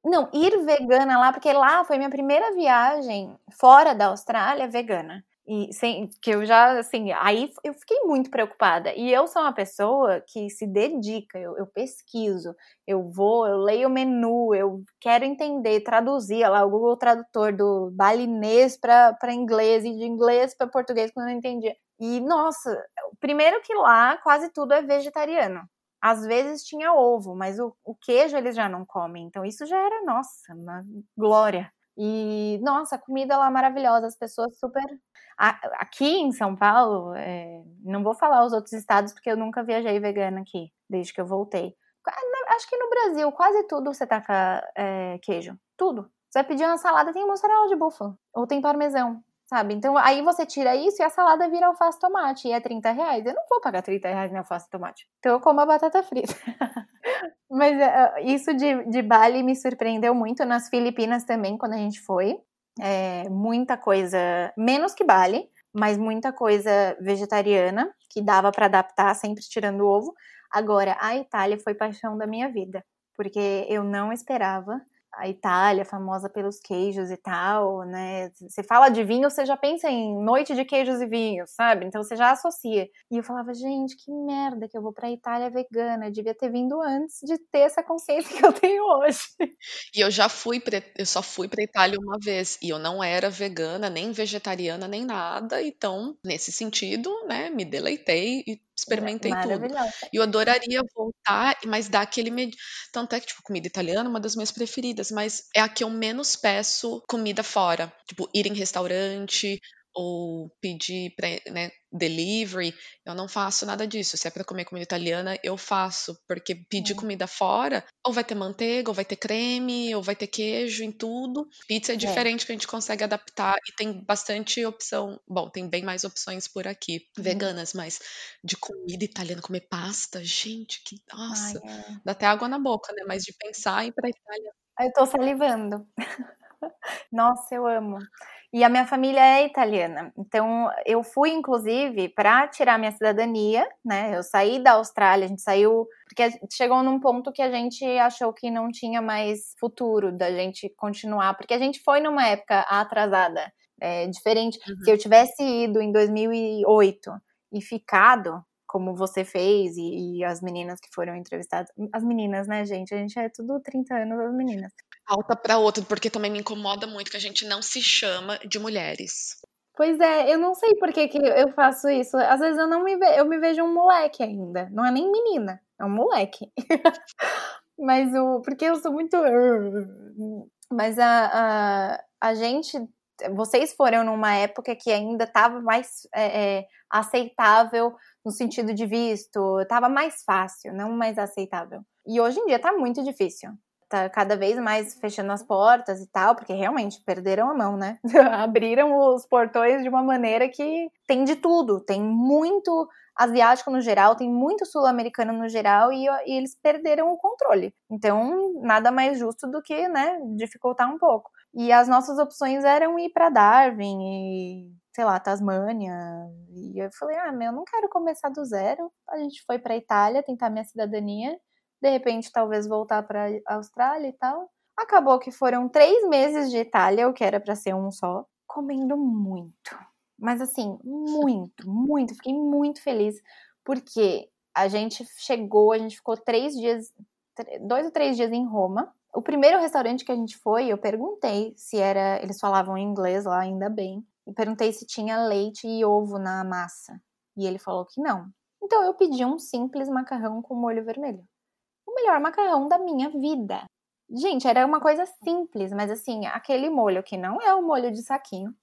Não, ir vegana lá, porque lá foi minha primeira viagem fora da Austrália vegana. E sem, que eu já, assim, aí eu fiquei muito preocupada. E eu sou uma pessoa que se dedica, eu, eu pesquiso, eu vou, eu leio o menu, eu quero entender, traduzir lá o Google Tradutor do balinês para inglês e de inglês para português quando eu não entendia. E nossa, primeiro que lá quase tudo é vegetariano. Às vezes tinha ovo, mas o, o queijo eles já não comem. Então isso já era, nossa, uma glória. E, nossa, a comida lá maravilhosa, as pessoas super. Aqui em São Paulo, é... não vou falar os outros estados porque eu nunca viajei vegana aqui, desde que eu voltei. Acho que no Brasil, quase tudo você taca é, queijo. Tudo. Você vai pedir uma salada, tem mozzarella de búfalo. Ou tem parmesão. sabe? Então aí você tira isso e a salada vira alface tomate e é 30 reais. Eu não vou pagar 30 reais em alface tomate. Então eu como a batata frita. Mas uh, isso de, de Bali me surpreendeu muito. Nas Filipinas também, quando a gente foi. É, muita coisa, menos que Bali, mas muita coisa vegetariana que dava para adaptar, sempre tirando o ovo. Agora, a Itália foi paixão da minha vida, porque eu não esperava a Itália, famosa pelos queijos e tal, né? Você fala de vinho, você já pensa em noite de queijos e vinhos, sabe? Então você já associa. E eu falava, gente, que merda que eu vou pra Itália vegana. Eu devia ter vindo antes de ter essa consciência que eu tenho hoje. E eu já fui, pra, eu só fui pra Itália uma vez. E eu não era vegana, nem vegetariana, nem nada. Então, nesse sentido, né, me deleitei e experimentei tudo. E eu adoraria voltar, mas dá aquele med... tanto é que tipo comida italiana é uma das minhas preferidas, mas é a que eu menos peço comida fora, tipo ir em restaurante ou pedir pra, né, delivery, eu não faço nada disso. Se é para comer comida italiana, eu faço, porque pedir é. comida fora, ou vai ter manteiga, ou vai ter creme, ou vai ter queijo em tudo. Pizza é, é. diferente é. que a gente consegue adaptar e tem bastante opção. Bom, tem bem mais opções por aqui, uhum. veganas, mas de comida italiana, comer pasta, gente, que nossa, Ai, é. dá até água na boca, né? Mas de pensar em ir para Itália. Eu tô salivando. Nossa, eu amo. E a minha família é italiana. Então, eu fui, inclusive, para tirar minha cidadania, né? Eu saí da Austrália, a gente saiu. Porque chegou num ponto que a gente achou que não tinha mais futuro da gente continuar. Porque a gente foi numa época atrasada. É, diferente. Uhum. Se eu tivesse ido em 2008 e ficado, como você fez, e, e, as meninas que foram entrevistadas. As meninas, né, gente? A gente é tudo 30 anos, as meninas alta para outro, porque também me incomoda muito que a gente não se chama de mulheres. Pois é, eu não sei por que, que eu faço isso. Às vezes eu não me ve eu me vejo um moleque ainda. Não é nem menina, é um moleque. Mas o. Porque eu sou muito. Mas a, a, a gente. Vocês foram numa época que ainda estava mais é, é, aceitável no sentido de visto, estava mais fácil, não mais aceitável. E hoje em dia está muito difícil tá cada vez mais fechando as portas e tal, porque realmente perderam a mão, né? Abriram os portões de uma maneira que tem de tudo, tem muito asiático no geral, tem muito sul-americano no geral e, e, eles perderam o controle. Então, nada mais justo do que, né, dificultar um pouco. E as nossas opções eram ir para Darwin e, sei lá, Tasmânia. E eu falei: "Ah, meu, eu não quero começar do zero". A gente foi para Itália tentar minha cidadania de repente talvez voltar para a Austrália e tal. Acabou que foram três meses de Itália, o que era para ser um só, comendo muito. Mas assim, muito, muito. Fiquei muito feliz, porque a gente chegou, a gente ficou três dias, dois ou três dias em Roma. O primeiro restaurante que a gente foi, eu perguntei se era. Eles falavam inglês lá, ainda bem. E perguntei se tinha leite e ovo na massa. E ele falou que não. Então eu pedi um simples macarrão com molho vermelho melhor macarrão da minha vida. Gente, era uma coisa simples, mas assim, aquele molho que não é o molho de saquinho,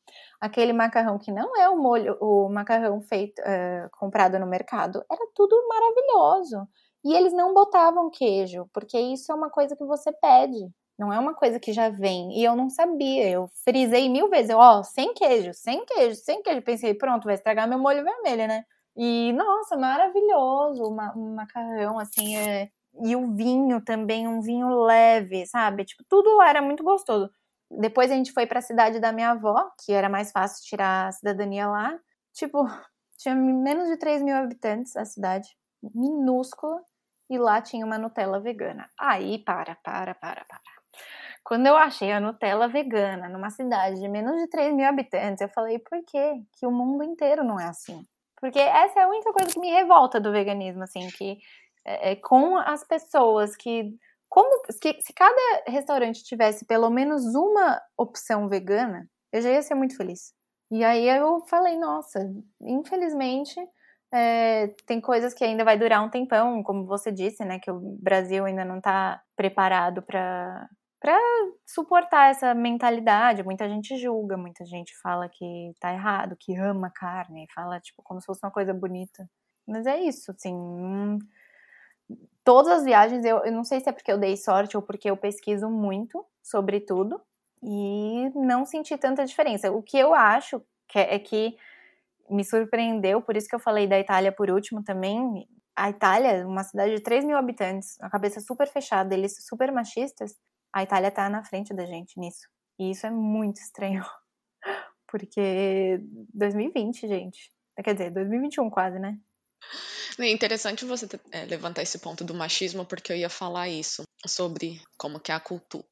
aquele macarrão que não é o molho, o macarrão feito, uh, comprado no mercado, era tudo maravilhoso. E eles não botavam queijo, porque isso é uma coisa que você pede, não é uma coisa que já vem. E eu não sabia, eu frisei mil vezes, ó, sem queijo, sem queijo, sem queijo. Pensei, pronto, vai estragar meu molho vermelho, né? E, nossa, maravilhoso, um macarrão, assim, é, e o vinho também, um vinho leve, sabe? Tipo, tudo era muito gostoso. Depois a gente foi para a cidade da minha avó, que era mais fácil tirar a cidadania lá. Tipo, tinha menos de 3 mil habitantes a cidade, minúscula, e lá tinha uma Nutella vegana. Aí, para, para, para, para. Quando eu achei a Nutella vegana numa cidade de menos de 3 mil habitantes, eu falei, por quê? Que o mundo inteiro não é assim. Porque essa é a única coisa que me revolta do veganismo, assim, que é, é, com as pessoas que como que, se cada restaurante tivesse pelo menos uma opção vegana, eu já ia ser muito feliz. E aí eu falei, nossa, infelizmente é, tem coisas que ainda vai durar um tempão, como você disse, né, que o Brasil ainda não está preparado para para suportar essa mentalidade. Muita gente julga, muita gente fala que tá errado, que ama carne, fala tipo como se fosse uma coisa bonita. Mas é isso, assim, hum, todas as viagens, eu, eu não sei se é porque eu dei sorte ou porque eu pesquiso muito sobre tudo e não senti tanta diferença. O que eu acho que é, é que me surpreendeu, por isso que eu falei da Itália por último também. A Itália, uma cidade de 3 mil habitantes, a cabeça super fechada, eles super machistas, a Itália tá na frente da gente nisso. E isso é muito estranho. Porque 2020, gente. Quer dizer, 2021 quase, né? É interessante você é, levantar esse ponto do machismo, porque eu ia falar isso, sobre como que a cultura,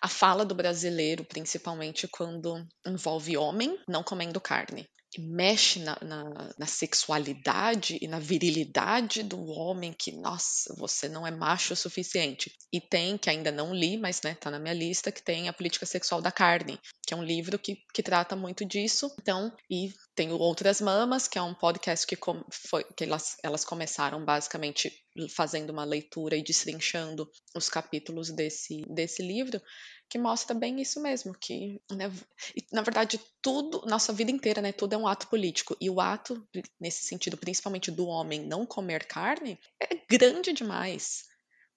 a fala do brasileiro, principalmente quando envolve homem não comendo carne mexe na, na, na, sexualidade e na virilidade do homem que, nossa, você não é macho o suficiente. E tem, que ainda não li, mas né, tá na minha lista, que tem a Política Sexual da Carne, que é um livro que, que trata muito disso. Então, e tem Outras Mamas, que é um podcast que, foi, que elas, elas começaram basicamente fazendo uma leitura e destrinchando os capítulos desse, desse livro que mostra bem isso mesmo, que, né, na verdade, tudo, nossa vida inteira, né, tudo é um ato político. E o ato, nesse sentido, principalmente do homem não comer carne, é grande demais.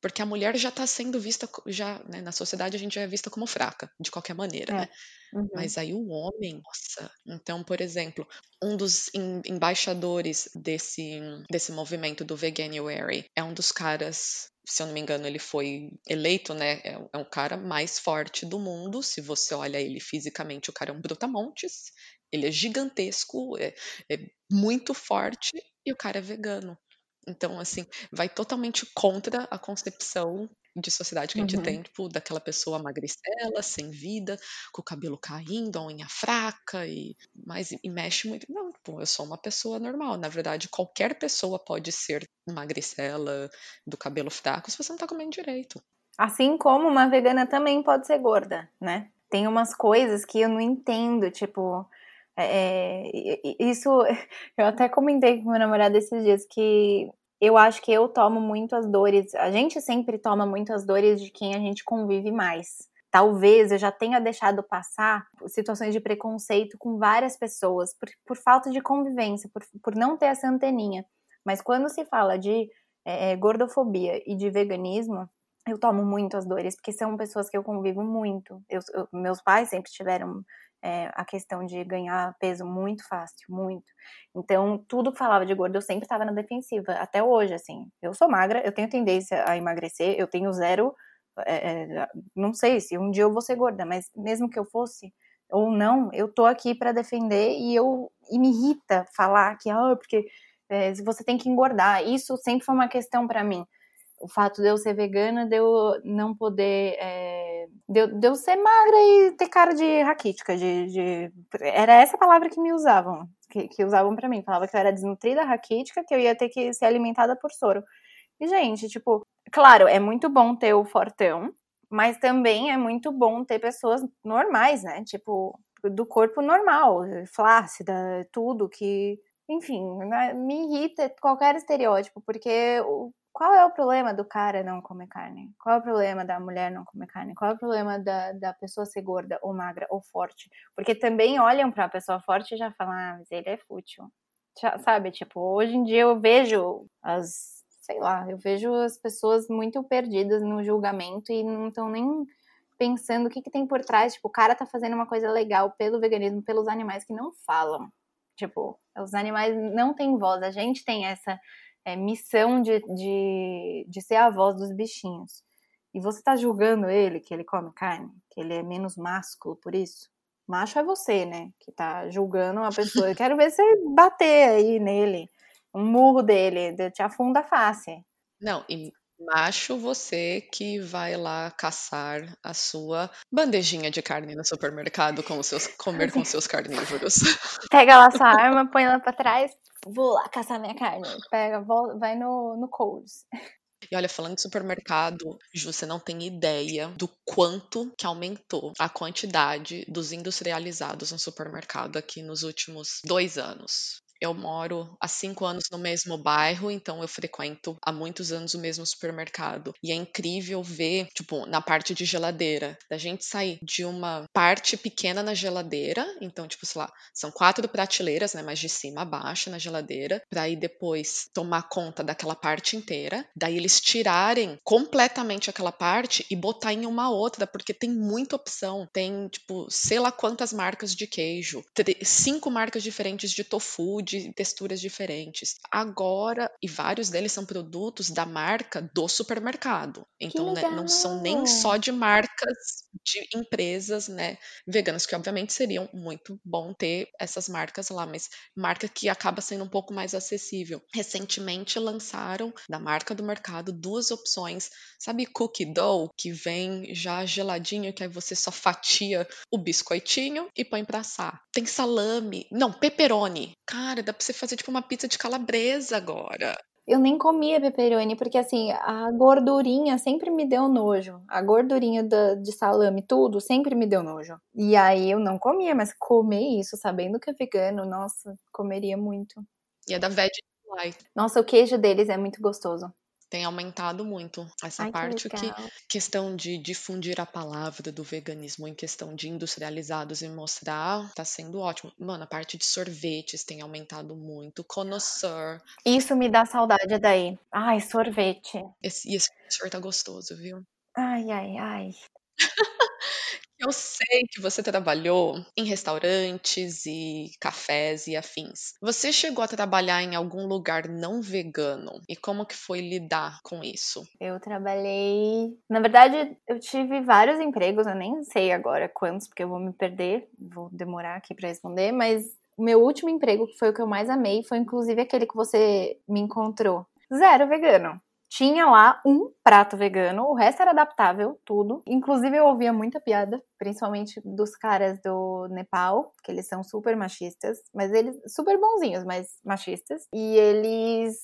Porque a mulher já está sendo vista, já né, na sociedade a gente já é vista como fraca, de qualquer maneira, é. né? Uhum. Mas aí o homem, nossa. Então, por exemplo, um dos embaixadores desse, desse movimento do Veganuary é um dos caras se eu não me engano, ele foi eleito, né? É, é um cara mais forte do mundo. Se você olha ele fisicamente, o cara é um brutamontes. Ele é gigantesco, é, é muito forte e o cara é vegano. Então, assim, vai totalmente contra a concepção de sociedade que a gente uhum. tem, tipo, daquela pessoa magricela, sem vida, com o cabelo caindo, a unha fraca e mais e mexe muito. Não, pô, eu sou uma pessoa normal. Na verdade, qualquer pessoa pode ser magricela, do cabelo fraco, se você não tá comendo direito. Assim como uma vegana também pode ser gorda, né? Tem umas coisas que eu não entendo, tipo, é, isso eu até comentei com meu namorado esses dias que eu acho que eu tomo muito as dores. A gente sempre toma muito as dores de quem a gente convive mais. Talvez eu já tenha deixado passar situações de preconceito com várias pessoas por, por falta de convivência, por, por não ter essa anteninha. Mas quando se fala de é, gordofobia e de veganismo, eu tomo muito as dores, porque são pessoas que eu convivo muito. Eu, eu, meus pais sempre tiveram é, a questão de ganhar peso muito fácil, muito. Então, tudo que falava de gordo, eu sempre estava na defensiva, até hoje, assim. Eu sou magra, eu tenho tendência a emagrecer, eu tenho zero. É, é não sei se um dia eu vou ser gorda, mas mesmo que eu fosse ou não, eu tô aqui para defender e eu e me irrita falar que, ah, porque é, você tem que engordar. Isso sempre foi uma questão para mim o fato de eu ser vegana, de eu não poder. É, de, eu, de eu ser magra e ter cara de raquítica. De, de, era essa palavra que me usavam, que, que usavam para mim. Falava que eu era desnutrida, raquítica, que eu ia ter que ser alimentada por soro. E, gente, tipo, claro, é muito bom ter o fortão, mas também é muito bom ter pessoas normais, né? Tipo, do corpo normal, flácida, tudo que. Enfim, né, me irrita qualquer estereótipo, porque qual é o problema do cara não comer carne? Qual é o problema da mulher não comer carne? Qual é o problema da, da pessoa ser gorda ou magra ou forte? Porque também olham para a pessoa forte e já falam, ah, mas ele é fútil. Sabe, tipo, hoje em dia eu vejo as, sei lá, eu vejo as pessoas muito perdidas no julgamento e não estão nem pensando o que, que tem por trás. Tipo, o cara tá fazendo uma coisa legal pelo veganismo, pelos animais que não falam. Tipo, os animais não têm voz, a gente tem essa é, missão de, de, de ser a voz dos bichinhos. E você tá julgando ele que ele come carne, que ele é menos másculo por isso? Macho é você, né? Que tá julgando uma pessoa. Eu quero ver você bater aí nele, um murro dele, te afunda a face. Não, e macho você que vai lá caçar a sua bandejinha de carne no supermercado com os seus comer com seus carnívoros. Pega lá sua arma, põe ela para trás, vou lá caçar minha carne. Pega, volta, vai no, no Coles. E olha, falando de supermercado, Ju, você não tem ideia do quanto que aumentou a quantidade dos industrializados no supermercado aqui nos últimos dois anos. Eu moro há cinco anos no mesmo bairro, então eu frequento há muitos anos o mesmo supermercado. E é incrível ver, tipo, na parte de geladeira, da gente sair de uma parte pequena na geladeira, então, tipo, sei lá, são quatro prateleiras, né, mas de cima a baixo na geladeira, para aí depois tomar conta daquela parte inteira. Daí eles tirarem completamente aquela parte e botar em uma outra, porque tem muita opção. Tem, tipo, sei lá quantas marcas de queijo, cinco marcas diferentes de tofu, de texturas diferentes. Agora, e vários deles são produtos da marca do supermercado. Então, né, não são nem só de marcas de empresas, né, veganas, que obviamente seriam muito bom ter essas marcas lá, mas marca que acaba sendo um pouco mais acessível. Recentemente lançaram da marca do mercado duas opções, sabe cookie dough, que vem já geladinho, que aí você só fatia o biscoitinho e põe pra assar. Tem salame, não, pepperoni. Cara, dá pra você fazer tipo uma pizza de calabresa agora. Eu nem comia pepperoni, porque assim, a gordurinha sempre me deu nojo. A gordurinha da, de salame, tudo, sempre me deu nojo. E aí eu não comia, mas comer isso, sabendo que é vegano, nossa, comeria muito. E é da Veg Life. Nossa, o queijo deles é muito gostoso tem aumentado muito essa Ai, que parte que, legal. questão de difundir a palavra do veganismo em questão de industrializados e mostrar tá sendo ótimo. Mano, a parte de sorvetes tem aumentado muito, connoisseur. Isso me dá saudade daí. Ai, sorvete. Esse, e esse connoisseur tá gostoso, viu? Ai, ai, ai. Eu sei que você trabalhou em restaurantes e cafés e afins. Você chegou a trabalhar em algum lugar não vegano? E como que foi lidar com isso? Eu trabalhei. Na verdade, eu tive vários empregos, eu nem sei agora quantos, porque eu vou me perder, vou demorar aqui para responder, mas o meu último emprego, que foi o que eu mais amei, foi inclusive aquele que você me encontrou. Zero vegano tinha lá um prato vegano, o resto era adaptável, tudo. Inclusive eu ouvia muita piada, principalmente dos caras do Nepal, que eles são super machistas, mas eles super bonzinhos, mas machistas. E eles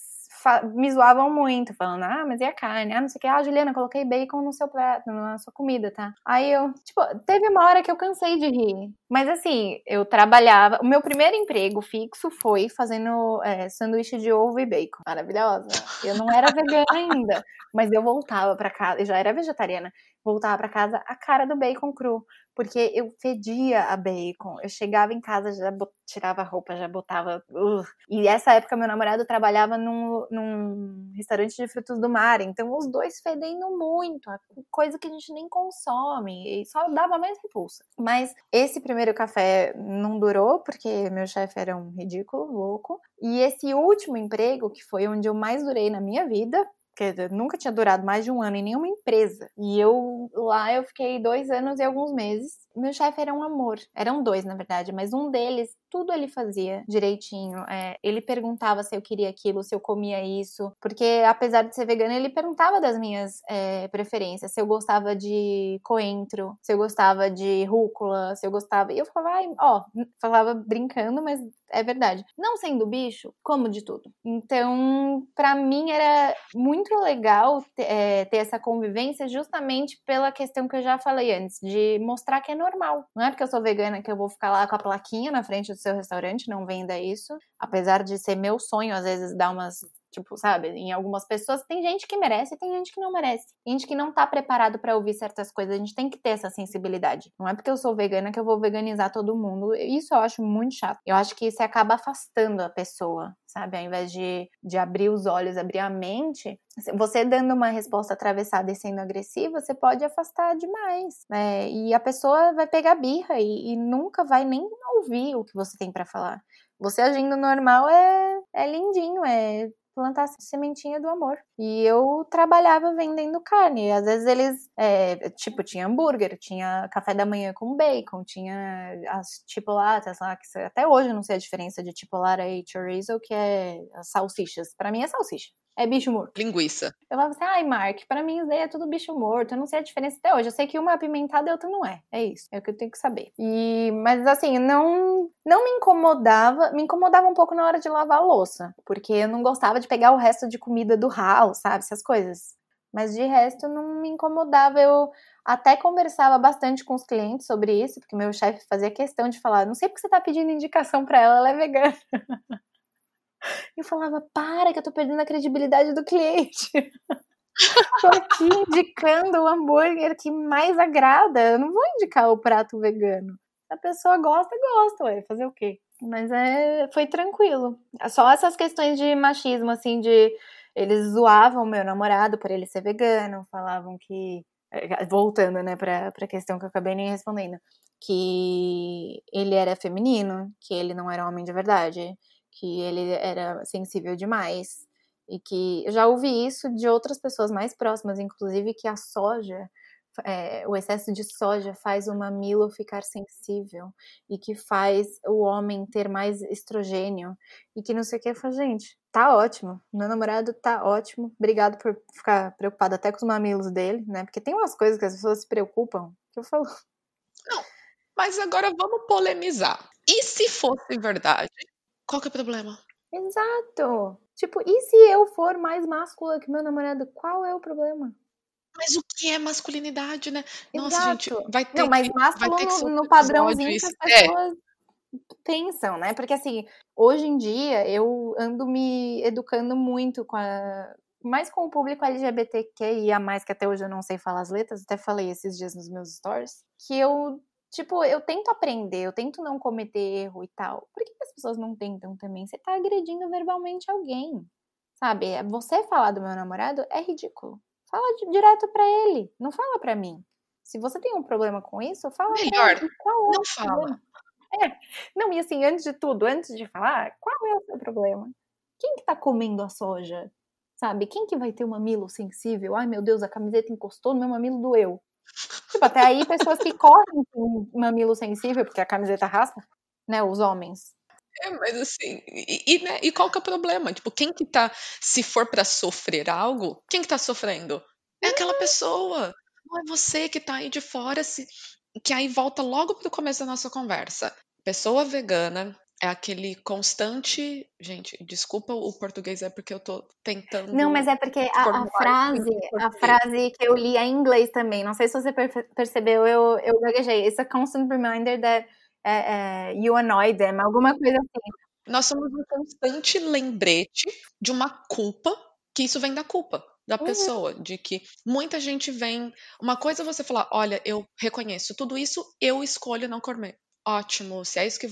me zoavam muito, falando, ah, mas e a carne? Ah, não sei o que. Ah, Juliana, coloquei bacon no seu prato, na sua comida, tá? Aí eu, tipo, teve uma hora que eu cansei de rir. Mas assim, eu trabalhava. O meu primeiro emprego fixo foi fazendo é, sanduíche de ovo e bacon. Maravilhosa. Eu não era vegana ainda, mas eu voltava para casa, eu já era vegetariana, voltava para casa a cara do bacon cru porque eu fedia a bacon. Eu chegava em casa, já tirava a roupa, já botava. Uh. E essa época meu namorado trabalhava num, num, restaurante de frutos do mar, então os dois fedendo muito, coisa que a gente nem consome, e só dava mais repulsa. Mas esse primeiro café não durou, porque meu chefe era um ridículo, louco. E esse último emprego, que foi onde eu mais durei na minha vida, porque nunca tinha durado mais de um ano em nenhuma empresa. E eu lá eu fiquei dois anos e alguns meses. Meu chefe era um amor. Eram dois, na verdade, mas um deles, tudo ele fazia direitinho. É, ele perguntava se eu queria aquilo, se eu comia isso. Porque, apesar de ser vegano, ele perguntava das minhas é, preferências. Se eu gostava de coentro, se eu gostava de rúcula, se eu gostava. E eu falava, ó, falava brincando, mas é verdade. Não sendo bicho, como de tudo. Então, para mim era muito legal ter, é, ter essa convivência justamente pela questão que eu já falei antes, de mostrar que é normal. Não é porque eu sou vegana que eu vou ficar lá com a plaquinha na frente do seu restaurante, não venda isso. Apesar de ser meu sonho, às vezes, dar umas Tipo, sabe, em algumas pessoas tem gente que merece e tem gente que não merece. Gente que não tá preparado para ouvir certas coisas. A gente tem que ter essa sensibilidade. Não é porque eu sou vegana que eu vou veganizar todo mundo. Isso eu acho muito chato. Eu acho que isso acaba afastando a pessoa, sabe? Ao invés de, de abrir os olhos, abrir a mente, você dando uma resposta atravessada e sendo agressiva, você pode afastar demais. Né? E a pessoa vai pegar birra e, e nunca vai nem ouvir o que você tem para falar. Você agindo normal é, é lindinho, é plantar sementinha do amor. E eu trabalhava vendendo carne. Às vezes eles, é, tipo, tinha hambúrguer, tinha café da manhã com bacon, tinha as chipolatas lá, que até hoje eu não sei a diferença de chipolata e chorizo, que é as salsichas. Para mim é salsicha é bicho morto. Linguiça. Eu falava assim, ai, Mark, pra mim é tudo bicho morto. Eu não sei a diferença até hoje. Eu sei que uma é apimentada e outra não é. É isso. É o que eu tenho que saber. E, mas assim, não, não me incomodava. Me incomodava um pouco na hora de lavar a louça. Porque eu não gostava de pegar o resto de comida do ralo, sabe? Essas coisas. Mas de resto não me incomodava. Eu até conversava bastante com os clientes sobre isso, porque meu chefe fazia questão de falar: não sei porque você tá pedindo indicação para ela, ela é vegana. Eu falava, para que eu tô perdendo a credibilidade do cliente. tô aqui indicando o hambúrguer que mais agrada. Eu não vou indicar o prato vegano. A pessoa gosta, gosta, ué. Fazer o quê? Mas é, foi tranquilo. Só essas questões de machismo, assim, de eles zoavam meu namorado por ele ser vegano, falavam que é, voltando, né, para a questão que eu acabei nem respondendo, que ele era feminino, que ele não era homem de verdade, que ele era sensível demais, e que eu já ouvi isso de outras pessoas mais próximas, inclusive que a soja é, o excesso de soja faz o mamilo ficar sensível e que faz o homem ter mais estrogênio e que não sei o que. Eu gente, tá ótimo. Meu namorado tá ótimo. Obrigado por ficar preocupado até com os mamilos dele, né? Porque tem umas coisas que as pessoas se preocupam que eu falo. Não, mas agora vamos polemizar. E se fosse verdade? Qual que é o problema? Exato. Tipo, e se eu for mais máscula que meu namorado? Qual é o problema? Mas o que é masculinidade, né? Nossa, gente, Exato. vai ter Não, mas que, másculo vai ter que no, no padrãozinho que as É, pessoas pensam, né? Porque assim, hoje em dia eu ando me educando muito com a. Mais com o público LGBTQIA, que até hoje eu não sei falar as letras, até falei esses dias nos meus stories, que eu, tipo, eu tento aprender, eu tento não cometer erro e tal. Por que as pessoas não tentam também? Você tá agredindo verbalmente alguém, sabe? Você falar do meu namorado é ridículo. Fala di- direto pra ele, não fala pra mim. Se você tem um problema com isso, fala pra melhor, ele. Qual é não fala. problema? É. Não, e assim, antes de tudo, antes de falar, qual é o seu problema? Quem que tá comendo a soja? Sabe? Quem que vai ter um mamilo sensível? Ai, meu Deus, a camiseta encostou no meu mamilo, doeu. Tipo, até aí, pessoas que correm com mamilo sensível, porque a camiseta raspa, né? Os homens. É, mas assim, e, e, né, e qual que é o problema? Tipo, quem que tá, se for pra sofrer algo, quem que tá sofrendo? É aquela pessoa. Não é você que tá aí de fora, se, que aí volta logo pro começo da nossa conversa. Pessoa vegana é aquele constante. Gente, desculpa o português, é porque eu tô tentando. Não, mas é porque a, a frase, a frase que eu li é em inglês também. Não sei se você perce- percebeu, eu, eu gaguejei. It's a constant reminder that é, é, you annoy them, alguma coisa assim. Nós somos um constante lembrete de uma culpa, que isso vem da culpa da Uhum. pessoa, de que muita gente vem. Uma coisa é você falar, olha, eu reconheço tudo isso, eu escolho não comer. Ótimo, se é isso que Uhum.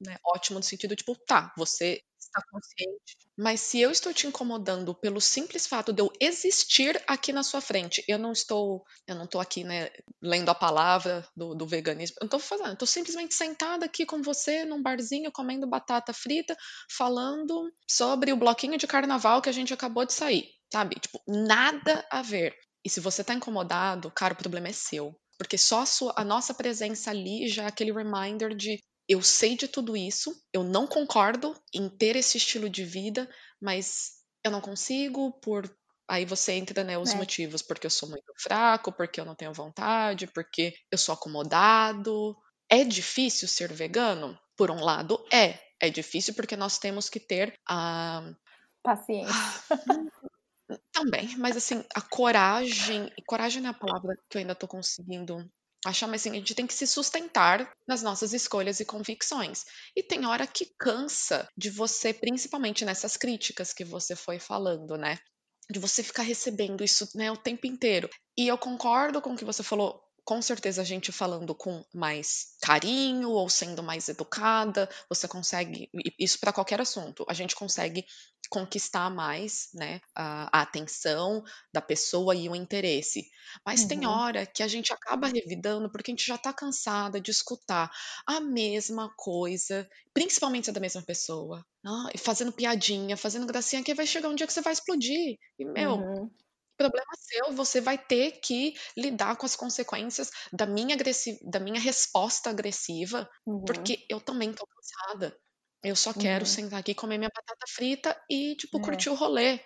Né, ótimo no sentido, tipo, tá, você está consciente. Mas se eu estou te incomodando pelo simples fato de eu existir aqui na sua frente, eu não estou, eu não estou aqui, né, lendo a palavra do, do veganismo, eu não estou fazendo, estou simplesmente sentada aqui com você num barzinho comendo batata frita, falando sobre o bloquinho de carnaval que a gente acabou de sair, sabe? Tipo, nada a ver. E se você tá incomodado, cara, o problema é seu. Porque só a, sua- a nossa presença ali já é aquele reminder de eu sei de tudo isso, eu não concordo em ter esse estilo de vida, mas eu não consigo por. Aí você entra, né, os É. motivos, porque eu sou muito fraco, porque eu não tenho vontade, porque eu sou acomodado. É difícil ser vegano? Por um lado, é. É difícil porque nós temos que ter a. Paciência. Também, mas assim, a coragem. Coragem é a palavra que eu ainda tô conseguindo achar, mas assim, a gente tem que se sustentar nas nossas escolhas e convicções. E tem hora que cansa de você, principalmente nessas críticas que você foi falando, né? De você ficar recebendo isso, né, o tempo inteiro. E eu concordo com o que você falou. Com certeza, a gente falando com mais carinho ou sendo mais educada, você consegue. Isso para qualquer assunto. A gente consegue conquistar mais, né, a, a atenção da pessoa e o interesse. Mas tem Uhum. hora que a gente acaba revidando porque a gente já tá cansada de escutar a mesma coisa, principalmente se é da mesma pessoa, e fazendo piadinha, fazendo gracinha, que vai chegar um dia que você vai explodir. E, meu, Uhum. problema seu, você vai ter que lidar com as consequências da minha, da minha resposta agressiva, Uhum. porque eu também tô cansada. Eu só quero Uhum. sentar aqui, comer minha batata frita e, tipo, É. curtir o rolê.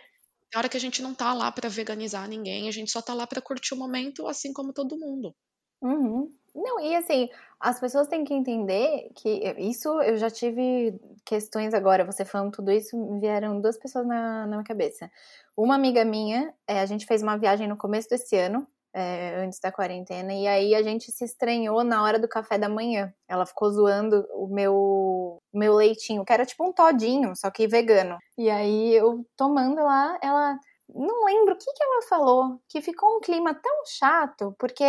Tem hora que a gente não tá lá pra veganizar ninguém, a gente só tá lá pra curtir o momento, assim como todo mundo. Uhum. Não, e assim, as pessoas têm que entender que isso eu já tive questões agora, você falando tudo isso, me vieram duas pessoas na, na minha cabeça. Uma amiga minha, é, a gente fez uma viagem no começo desse ano, é, antes da quarentena. E aí a gente se estranhou na hora do café da manhã. Ela ficou zoando o meu, meu leitinho, que era tipo um todinho, só que vegano. E aí eu tomando lá, ela. Não lembro o que, que ela falou, que ficou um clima tão chato, porque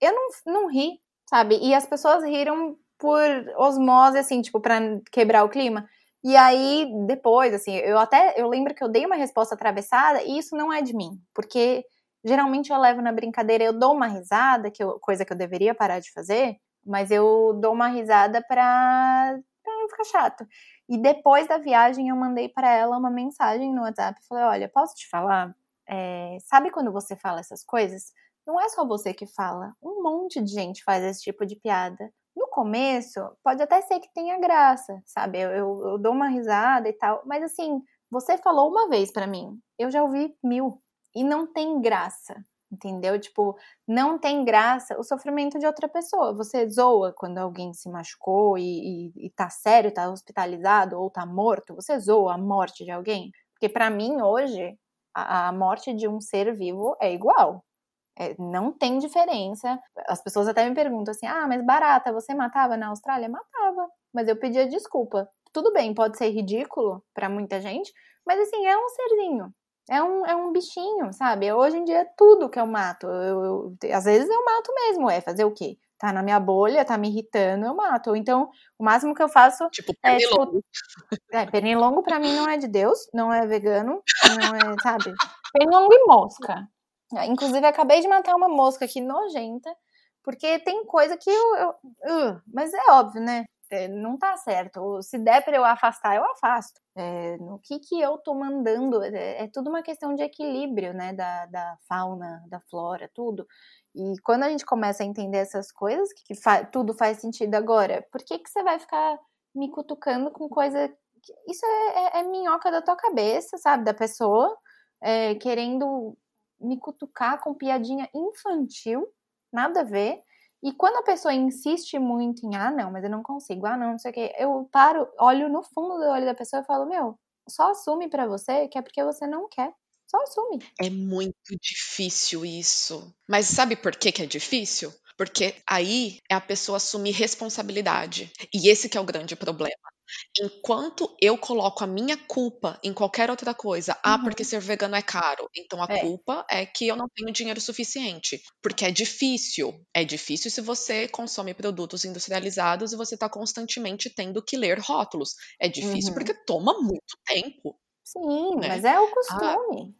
eu não, não ri, sabe? E as pessoas riram por osmose, assim, tipo, pra quebrar o clima. E aí, depois, assim, eu até eu lembro que eu dei uma resposta atravessada e isso não é de mim, porque geralmente eu levo na brincadeira, eu dou uma risada, que eu, coisa que eu deveria parar de fazer, mas eu dou uma risada pra, pra não ficar chato. E depois da viagem eu mandei para ela uma mensagem no WhatsApp, falei, olha, posso te falar? É, sabe quando você fala essas coisas? Não é só você que fala, um monte de gente faz esse tipo de piada no começo, pode até ser que tenha graça, sabe? Eu, eu, eu dou uma risada e tal, mas assim, você falou uma vez para mim, eu já ouvi mil, e não tem graça, entendeu? Tipo, não tem graça o sofrimento de outra pessoa. Você zoa quando alguém se machucou e, e, e tá sério, tá hospitalizado ou tá morto, você zoa a morte de alguém. Porque para mim, hoje, a, a morte de um ser vivo é igual, é, não tem diferença. As pessoas até me perguntam assim: ah, mas barata, você matava na Austrália? Matava, mas eu pedia desculpa. Tudo bem, pode ser ridículo para muita gente, mas assim, é um serzinho. É um, é um bichinho, sabe? Hoje em dia é tudo que eu mato. Eu, eu, às vezes eu mato mesmo, é fazer o quê? Tá na minha bolha, tá me irritando, eu mato. Então, o máximo que eu faço Tipo, é, pernilongo. tipo, é, pernilongo pra mim não é de Deus, não é vegano, não é, sabe? Pernilongo e mosca. Inclusive, acabei de matar uma mosca aqui nojenta, porque tem coisa que eu. eu uh, mas é óbvio, né? É, não tá certo. Se der para eu afastar, eu afasto. É, no que que eu tô mandando? É, é, tudo uma questão de equilíbrio, né? Da, da fauna, da flora, tudo. E quando a gente começa a entender essas coisas, que, que fa tudo faz sentido agora, por que que você vai ficar me cutucando com coisa... Isso é, é, é minhoca da tua cabeça, sabe? Da pessoa, é, querendo me cutucar com piadinha infantil, nada a ver. E quando a pessoa insiste muito em, ah, não, mas eu não consigo, ah, não, não sei o quê, eu paro, olho no fundo do olho da pessoa e falo, meu, só assume para você que é porque você não quer. Só assume. É muito difícil isso. Mas sabe por que, que é difícil? Porque aí é a pessoa assumir responsabilidade. E esse que é o grande problema. Enquanto eu coloco a minha culpa em qualquer outra coisa, ah, porque Uhum. ser vegano é caro, então a É. culpa é que eu não tenho dinheiro suficiente. Porque é difícil. É difícil se você consome produtos industrializados e você está constantemente tendo que ler rótulos. É difícil Uhum. porque toma muito tempo. Sim, Né? mas é o costume.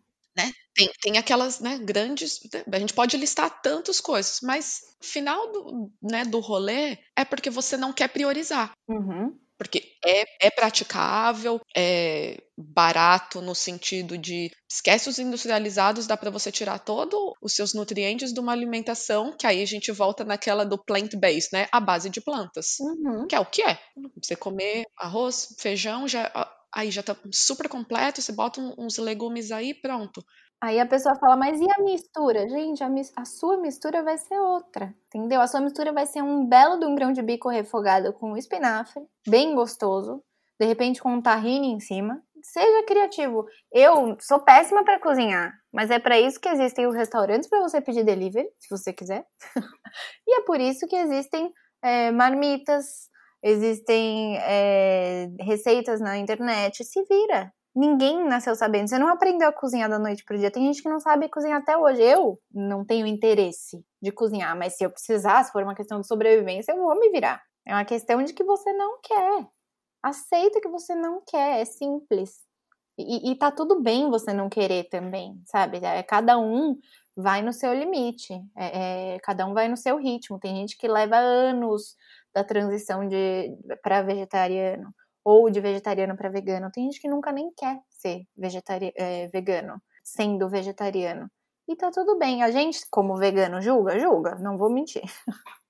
Tem, tem aquelas né, grandes. A gente pode listar tantas coisas, mas final do, né, do rolê é porque você não quer priorizar. Uhum. Porque é, é praticável, é barato no sentido de esquece os industrializados, dá para você tirar todos os seus nutrientes de uma alimentação, que aí a gente volta naquela do plant-based, né? A base de plantas. Uhum. Que é o que é. Você comer arroz, feijão, já, aí já tá super completo, você bota uns legumes aí, pronto. Aí a pessoa fala, mas e a mistura? Gente, a, a sua mistura vai ser outra, entendeu? A sua mistura vai ser um belo de um grão de bico refogado com espinafre, bem gostoso, de repente com um tahine em cima. Seja criativo. Eu sou péssima para cozinhar, mas é para isso que existem os restaurantes para você pedir delivery, se você quiser. e é por isso que existem é, marmitas, existem é, receitas na internet. Se vira. Ninguém nasceu sabendo. Você não aprendeu a cozinhar da noite pro dia. Tem gente que não sabe cozinhar até hoje. Eu não tenho interesse de cozinhar, mas se eu precisar, se for uma questão de sobrevivência, eu vou me virar. É uma questão de que você não quer. Aceita que você não quer, é simples. E, e tá tudo bem você não querer também, sabe? É, cada um vai no seu limite, é, é, cada um vai no seu ritmo. Tem gente que leva anos da transição de para vegetariano ou de vegetariano para vegano. Tem gente que nunca nem quer ser vegetari é, vegano, sendo vegetariano. E tá tudo bem. A gente, como vegano, julga? Julga, não vou mentir.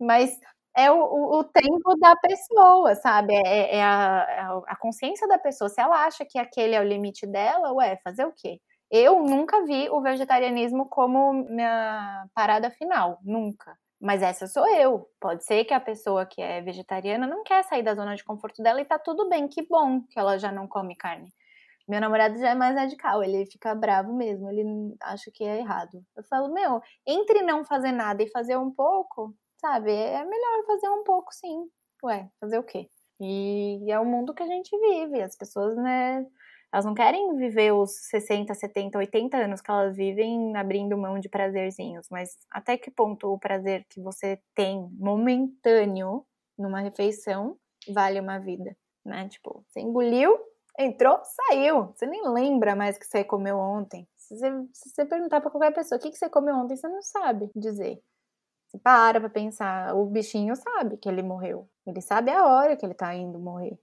Mas é o, o, o, tempo da pessoa, sabe? É, é a, a, consciência da pessoa. Se ela acha que aquele é o limite dela, ué, fazer o quê? Eu nunca vi o vegetarianismo como minha parada final, nunca. Mas essa sou eu. Pode ser que a pessoa que é vegetariana não quer sair da zona de conforto dela e tá tudo bem, que bom que ela já não come carne. Meu namorado já é mais radical, ele fica bravo mesmo, ele acha que é errado. Eu falo, meu, entre não fazer nada e fazer um pouco, sabe? É melhor fazer um pouco, sim. Ué, fazer o quê? E é o mundo que a gente vive. As pessoas, né? Elas não querem viver os 60, 70, 80 anos que elas vivem abrindo mão de prazerzinhos, mas até que ponto o prazer que você tem momentâneo numa refeição vale uma vida, né? Tipo, você engoliu, entrou, saiu. Você nem lembra mais que você comeu ontem. Se você, se você perguntar para qualquer pessoa o que, que você comeu ontem, você não sabe dizer. Você para pra pensar, o bichinho sabe que ele morreu. Ele sabe a hora que ele tá indo morrer.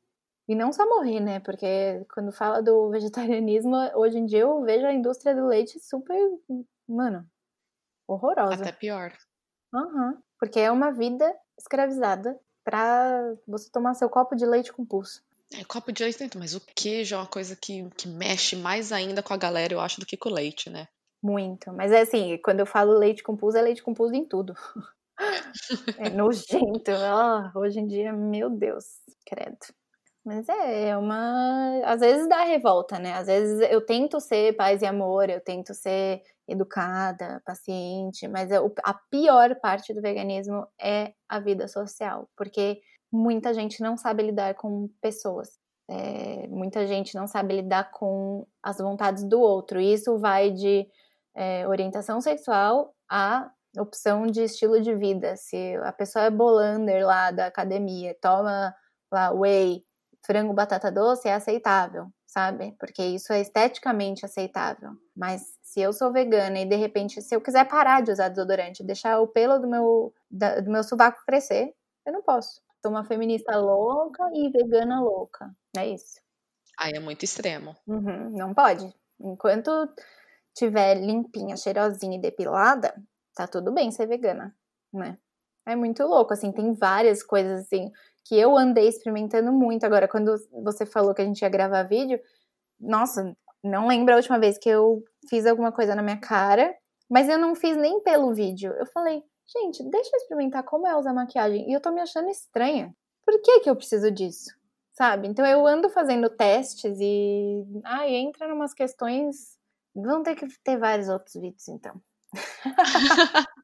E não só morrer, né? Porque quando fala do vegetarianismo, hoje em dia eu vejo a indústria do leite super, mano, horrorosa. Até pior. Uhum. Porque é uma vida escravizada pra você tomar seu copo de leite com pulso. É, copo de leite dentro, mas o queijo é uma coisa que, que mexe mais ainda com a galera, eu acho, do que com o leite, né? Muito. Mas é assim, quando eu falo leite com pulso, é leite com pulso em tudo. é nojento. Oh, hoje em dia, meu Deus, credo. Mas é, é uma. Às vezes dá revolta, né? Às vezes eu tento ser paz e amor, eu tento ser educada, paciente, mas a pior parte do veganismo é a vida social, porque muita gente não sabe lidar com pessoas. É, muita gente não sabe lidar com as vontades do outro. E isso vai de é, orientação sexual a opção de estilo de vida. Se a pessoa é bolander lá da academia, toma lá whey, frango batata doce, é aceitável, sabe? Porque isso é esteticamente aceitável. Mas se eu sou vegana e de repente, se eu quiser parar de usar desodorante, deixar o pelo do meu, da, do meu sovaco crescer, eu não posso. Sou uma feminista louca e vegana louca. É isso. Aí é muito extremo. Uhum, não pode. Enquanto tiver limpinha, cheirosinha e depilada, tá tudo bem ser vegana, né? É muito louco, assim, tem várias coisas assim que eu andei experimentando muito. Agora, quando você falou que a gente ia gravar vídeo, nossa, não lembro a última vez que eu fiz alguma coisa na minha cara, mas eu não fiz nem pelo vídeo. Eu falei, gente, deixa eu experimentar como é usar maquiagem. E eu tô me achando estranha. Por que que eu preciso disso? Sabe? Então eu ando fazendo testes e. Ai, entra em umas questões. Vão ter que ter vários outros vídeos, então.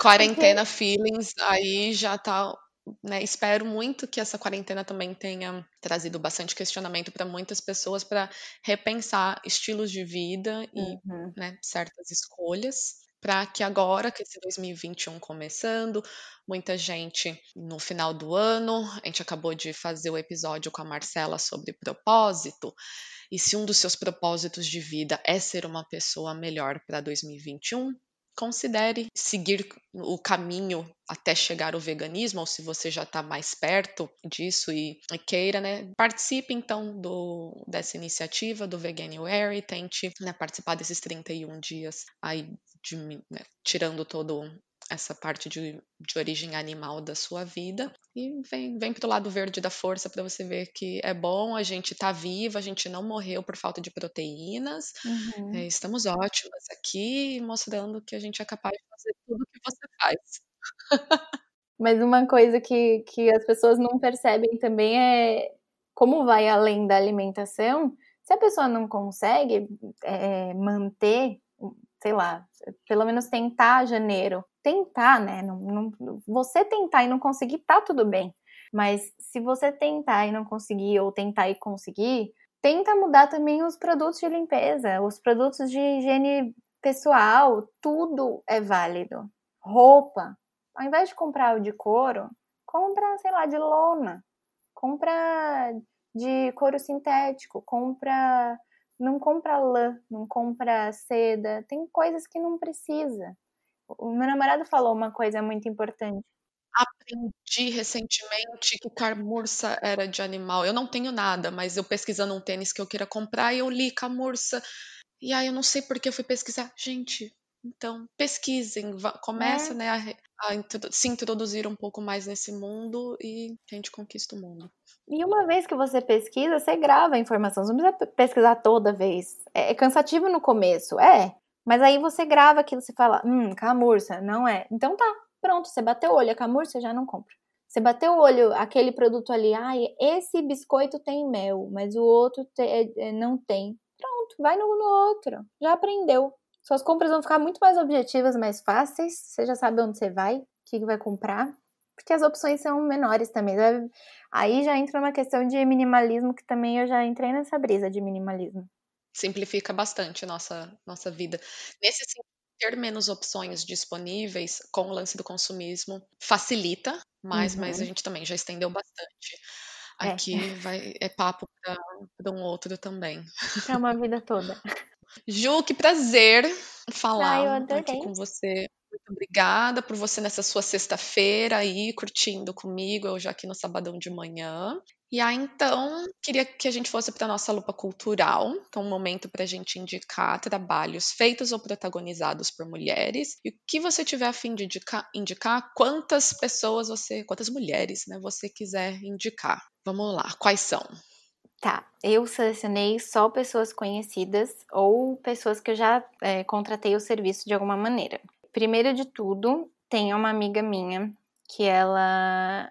quarentena feelings, aí já tá. Né, espero muito que essa quarentena também tenha trazido bastante questionamento para muitas pessoas para repensar estilos de vida e Uhum. né, certas escolhas para que agora, que esse 2021 começando, muita gente no final do ano, a gente acabou de fazer o episódio com a Marcela sobre propósito, e se um dos seus propósitos de vida é ser uma pessoa melhor para 2021, considere seguir o caminho até chegar ao veganismo, ou se você já está mais perto disso e, queira, né, participe então do, dessa iniciativa do Veganuary, tente né, participar desses 31 dias aí, de, né, tirando todo essa parte de, de origem animal da sua vida e vem, vem pro lado verde da força para você ver que é bom, a gente tá viva, a gente não morreu por falta de proteínas, Uhum. é, estamos ótimas aqui, mostrando que a gente é capaz de fazer tudo o que você faz. Mas uma coisa que, que as pessoas não percebem também é como vai além da alimentação. Se a pessoa não consegue é, manter, sei lá, pelo menos tentar janeiro, tentar, né? Não, não, você tentar e não conseguir, tá tudo bem. Mas se você tentar e não conseguir, ou tentar e conseguir, tenta mudar também os produtos de limpeza, os produtos de higiene pessoal, tudo é válido. Roupa, ao invés de comprar o de couro, compra, sei lá, de lona, compra de couro sintético, compra, não compra lã, não compra seda, tem coisas que não precisa. O meu namorado falou uma coisa muito importante. Aprendi recentemente que camurça era de animal. Eu não tenho nada, mas eu pesquisando um tênis que eu queira comprar, eu li camurça. E aí eu não sei porque eu fui pesquisar. Gente, então pesquisem, começa É. né, a, a se introduzir um pouco mais nesse mundo e a gente conquista o mundo. E uma vez que você pesquisa, você grava a informação. Você não precisa pesquisar toda vez. É, é cansativo no começo, é. Mas aí você grava aquilo, você fala, hum, camurça, não é. Então tá, pronto, você bateu o olho, é camurça, já não compra. Você bateu o olho, aquele produto ali, ah, esse biscoito tem mel, mas o outro te, é, não tem. Pronto, vai no, no outro. Já aprendeu. Suas compras vão ficar muito mais objetivas, mais fáceis. Você já sabe onde você vai, o que vai comprar. Porque as opções são menores também. Aí já entra uma questão de minimalismo, que também eu já entrei nessa brisa de minimalismo. Simplifica bastante a nossa, nossa vida. Nesse sentido, ter menos opções disponíveis com o lance do consumismo facilita, mas, uhum. mas a gente também já estendeu bastante. É. Aqui é, vai, é papo para um outro também. É uma vida toda. Ju, que prazer falar aqui com você. Muito obrigada por você nessa sua sexta-feira aí, curtindo comigo, eu já aqui no sabadão de manhã. E aí, então, queria que a gente fosse para a nossa lupa cultural, que é um momento para a gente indicar trabalhos feitos ou protagonizados por mulheres. E o que você tiver a fim de indicar, indicar quantas pessoas você, quantas mulheres, né, você quiser indicar. Vamos lá, quais são? Tá, eu selecionei só pessoas conhecidas ou pessoas que eu já é, contratei o serviço de alguma maneira. Primeiro de tudo, tem uma amiga minha que ela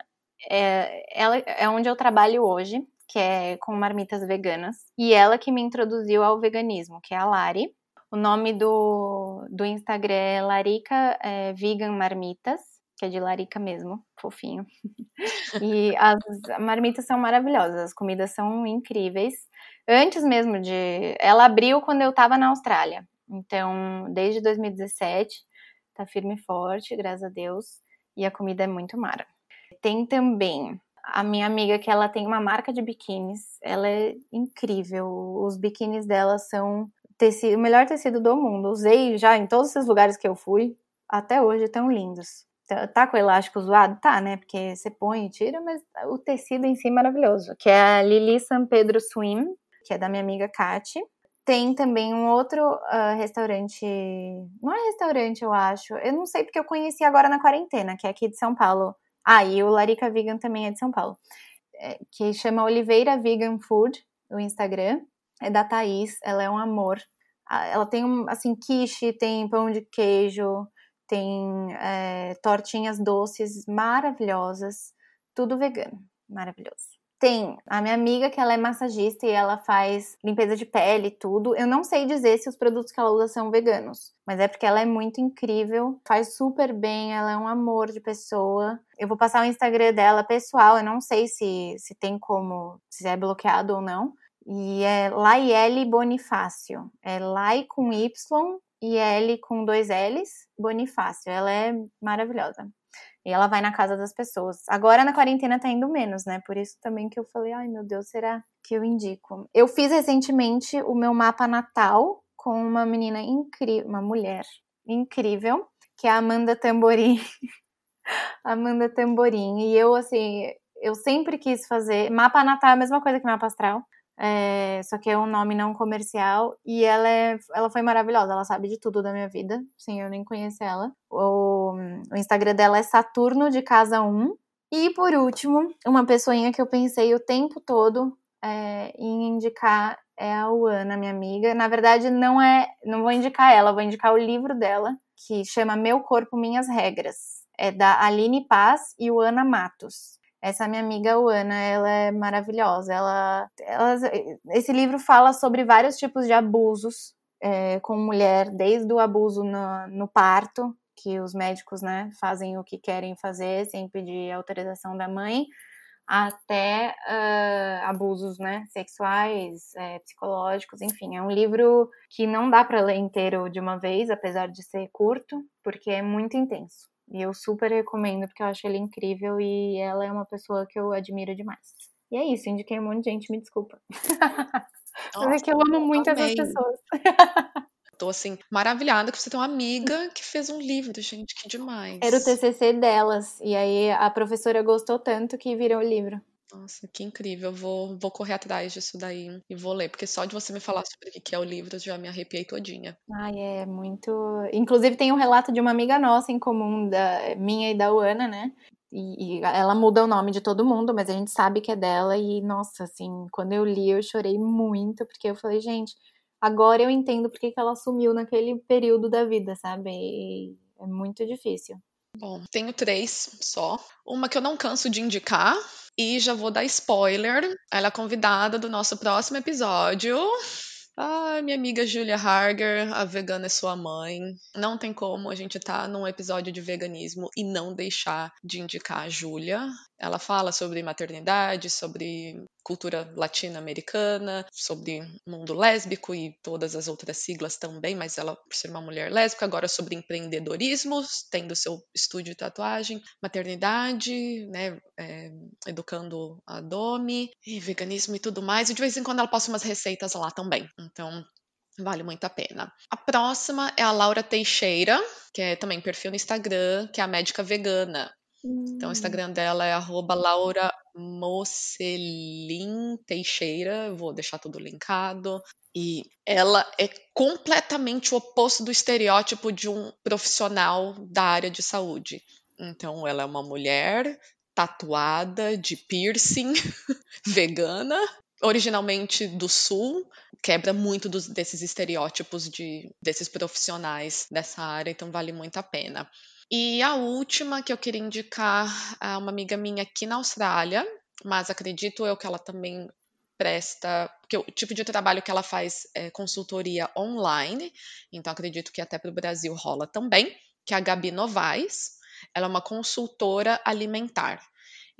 é, ela é onde eu trabalho hoje, que é com marmitas veganas, e ela que me introduziu ao veganismo, que é a Lari. O nome do, do Instagram é Larica é, Vegan Marmitas, que é de larica mesmo, fofinho. E as marmitas são maravilhosas, as comidas são incríveis. Antes mesmo de. Ela abriu quando eu estava na Austrália. Então, desde 2017, tá firme e forte, graças a Deus. E a comida é muito mara. Tem também a minha amiga que ela tem uma marca de biquínis. Ela é incrível. Os biquínis dela são tecido, o melhor tecido do mundo. Usei já em todos esses lugares que eu fui. Até hoje tão lindos. Tá, tá com o elástico zoado? Tá, né? Porque você põe e tira, mas o tecido em si é maravilhoso. Que é a Lili San Pedro Swim, que é da minha amiga Kati. Tem também um outro uh, restaurante, não é restaurante, eu acho. Eu não sei porque eu conheci agora na quarentena, que é aqui de São Paulo. Ah, e o Larica Vegan também é de São Paulo. É, que chama Oliveira Vegan Food, o Instagram. É da Thaís, ela é um amor. Ela tem, assim, quiche, tem pão de queijo, tem é, tortinhas doces maravilhosas, tudo vegano, maravilhoso. Tem a minha amiga que ela é massagista e ela faz limpeza de pele e tudo. Eu não sei dizer se os produtos que ela usa são veganos, mas é porque ela é muito incrível, faz super bem, ela é um amor de pessoa. Eu vou passar o Instagram dela pessoal, eu não sei se, se tem como, se é bloqueado ou não. E é Laiele Bonifácio. É Lai com Y e L com dois L's, Bonifácio. Ela é maravilhosa. E ela vai na casa das pessoas. Agora na quarentena tá indo menos, né? Por isso também que eu falei, ai meu Deus, será que eu indico? Eu fiz recentemente o meu mapa natal com uma menina incrível, uma mulher incrível, que é a Amanda Tamborim. Amanda Tamborim. E eu, assim, eu sempre quis fazer. Mapa natal é a mesma coisa que mapa astral. É, só que é um nome não comercial e ela, é, ela foi maravilhosa, ela sabe de tudo da minha vida, sim, eu nem conheço ela. O, o Instagram dela é Saturno de Casa 1. E por último, uma pessoinha que eu pensei o tempo todo é, em indicar é a Uana, minha amiga. Na verdade, não é, não vou indicar ela, vou indicar o livro dela, que chama Meu Corpo, Minhas Regras. É da Aline Paz e Uana Matos. Essa minha amiga Ana, ela é maravilhosa. Ela, ela, esse livro fala sobre vários tipos de abusos é, com mulher, desde o abuso no, no parto, que os médicos né, fazem o que querem fazer sem pedir autorização da mãe, até uh, abusos né, sexuais, é, psicológicos, enfim. É um livro que não dá para ler inteiro de uma vez, apesar de ser curto, porque é muito intenso. E eu super recomendo, porque eu acho ele incrível e ela é uma pessoa que eu admiro demais. E é isso, indiquei um monte de gente, me desculpa. Nossa, Mas é que eu amo muito amei. essas pessoas. Tô assim, maravilhada que você tem uma amiga que fez um livro, gente, que demais. Era o TCC delas, e aí a professora gostou tanto que virou o livro. Nossa, que incrível. Vou, vou correr atrás disso daí e vou ler, porque só de você me falar sobre o que é o livro, eu já me arrepiei todinha. Ai, é muito. Inclusive, tem um relato de uma amiga nossa em comum, da minha e da Uana, né? E, e, ela muda o nome de todo mundo, mas a gente sabe que é dela. E, nossa, assim, quando eu li, eu chorei muito, porque eu falei, gente, agora eu entendo porque que ela sumiu naquele período da vida, sabe? E é muito difícil. Bom, tenho três só. Uma que eu não canso de indicar, e já vou dar spoiler. Ela é convidada do nosso próximo episódio. Ai, minha amiga Julia Harger, a vegana é sua mãe. Não tem como a gente estar tá num episódio de veganismo e não deixar de indicar a Julia. Ela fala sobre maternidade, sobre cultura latino-americana, sobre mundo lésbico e todas as outras siglas também, mas ela, por ser uma mulher lésbica, agora sobre empreendedorismo, tendo seu estúdio de tatuagem, maternidade, né, é, educando a Domi, e veganismo e tudo mais. E de vez em quando ela posta umas receitas lá também. Então, Vale muito a pena. A próxima é a Laura Teixeira, que é também perfil no Instagram, que é a médica vegana. Então, o Instagram dela é Laura Mocelin Teixeira. Vou deixar tudo linkado. E ela é completamente o oposto do estereótipo de um profissional da área de saúde. Então, ela é uma mulher tatuada, de piercing, vegana, originalmente do sul, quebra muito dos, desses estereótipos de, desses profissionais dessa área, então vale muito a pena. E a última que eu queria indicar é uma amiga minha aqui na Austrália, mas acredito eu que ela também presta, porque o tipo de trabalho que ela faz é consultoria online, então acredito que até para o Brasil rola também, que é a Gabi Novaes. Ela é uma consultora alimentar.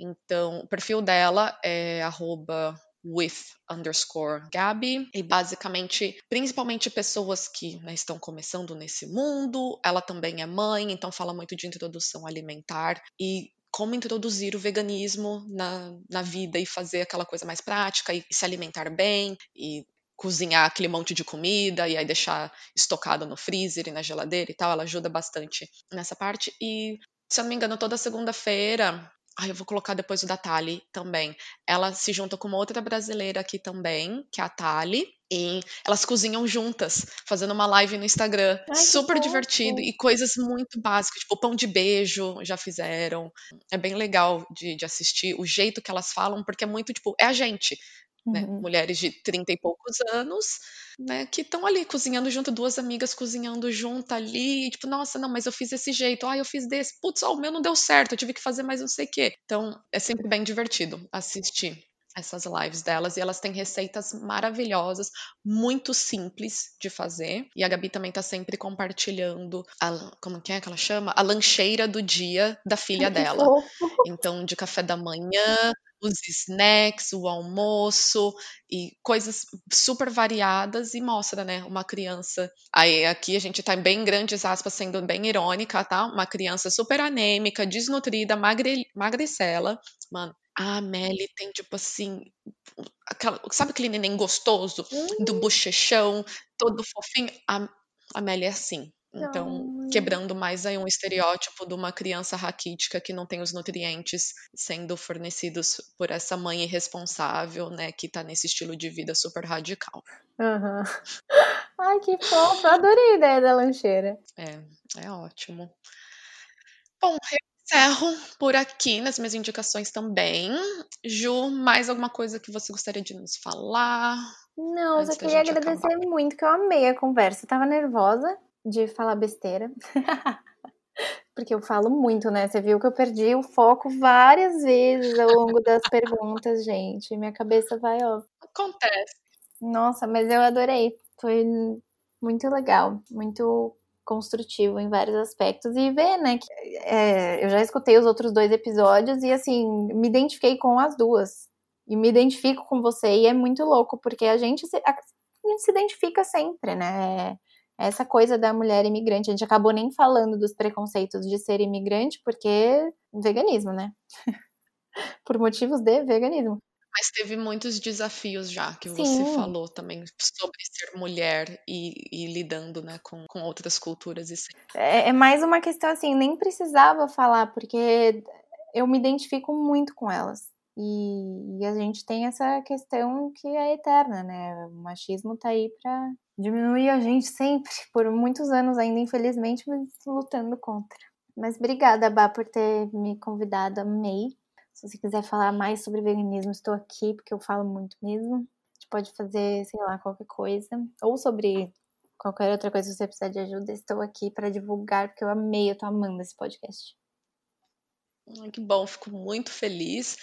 Então, o perfil dela é arroba with underscore Gabi. E basicamente, principalmente pessoas que né, estão começando nesse mundo. Ela também é mãe, então fala muito de introdução alimentar e como introduzir o veganismo na, na vida e fazer aquela coisa mais prática e, e se alimentar bem e cozinhar aquele monte de comida e aí deixar estocado no freezer e na geladeira e tal. Ela ajuda bastante nessa parte. E, se eu não me engano, toda segunda-feira Ai, eu vou colocar depois o da Tali também. Ela se junta com uma outra brasileira aqui também, que é a Tali. E elas cozinham juntas, fazendo uma live no Instagram. Ai, super divertido. E coisas muito básicas, tipo pão de beijo, já fizeram. É bem legal de, de assistir o jeito que elas falam, porque é muito, tipo, é a gente. Né? Uhum. Mulheres de 30 e poucos anos, né? Que estão ali cozinhando junto, duas amigas cozinhando junto ali, tipo, nossa, não, mas eu fiz desse jeito, ah, eu fiz desse, putz, ó, o meu não deu certo, eu tive que fazer mais não sei o quê. Então, é sempre bem divertido assistir essas lives delas e elas têm receitas maravilhosas, muito simples de fazer. E a Gabi também tá sempre compartilhando a, como que é que ela chama? A lancheira do dia da filha dela. Então, de café da manhã, os snacks, o almoço e coisas super variadas e mostra, né, uma criança. Aí aqui a gente tá em bem grandes aspas sendo bem irônica, tá? Uma criança super anêmica, desnutrida, magre, magricela. Mano, a Amélie tem tipo assim, aquela, sabe aquele neném gostoso do bochechão, todo fofinho? A Amélie é assim. Então, quebrando mais aí um estereótipo de uma criança raquítica que não tem os nutrientes sendo fornecidos por essa mãe irresponsável, né, que tá nesse estilo de vida super radical. Uhum. Ai, que fofo! Adorei a ideia da lancheira. É, é ótimo. Bom, eu encerro por aqui nas minhas indicações também. Ju, mais alguma coisa que você gostaria de nos falar? Não, só queria agradecer acabar? muito, que eu amei a conversa. Eu tava nervosa, de falar besteira. Porque eu falo muito, né? Você viu que eu perdi o foco várias vezes ao longo das perguntas, gente. Minha cabeça vai, ó. Acontece. Nossa, mas eu adorei. Foi muito legal, muito construtivo em vários aspectos. E ver, né? Que, é, eu já escutei os outros dois episódios e, assim, me identifiquei com as duas. E me identifico com você. E é muito louco, porque a gente se, a, a gente se identifica sempre, né? Essa coisa da mulher imigrante. A gente acabou nem falando dos preconceitos de ser imigrante, porque veganismo, né? Por motivos de veganismo. Mas teve muitos desafios já que Sim. você falou também sobre ser mulher e, e lidando né, com, com outras culturas. E... É, é mais uma questão assim, nem precisava falar, porque eu me identifico muito com elas. E, e, a gente tem essa questão que é eterna, né? O machismo tá aí pra diminuir a gente sempre, por muitos anos ainda, infelizmente, mas lutando contra. Mas obrigada, Bá, por ter me convidado, amei. Se você quiser falar mais sobre veganismo, estou aqui, porque eu falo muito mesmo. A gente pode fazer, sei lá, qualquer coisa. Ou sobre qualquer outra coisa, se você precisar de ajuda, estou aqui para divulgar, porque eu amei, eu tô amando esse podcast. Que bom, fico muito feliz.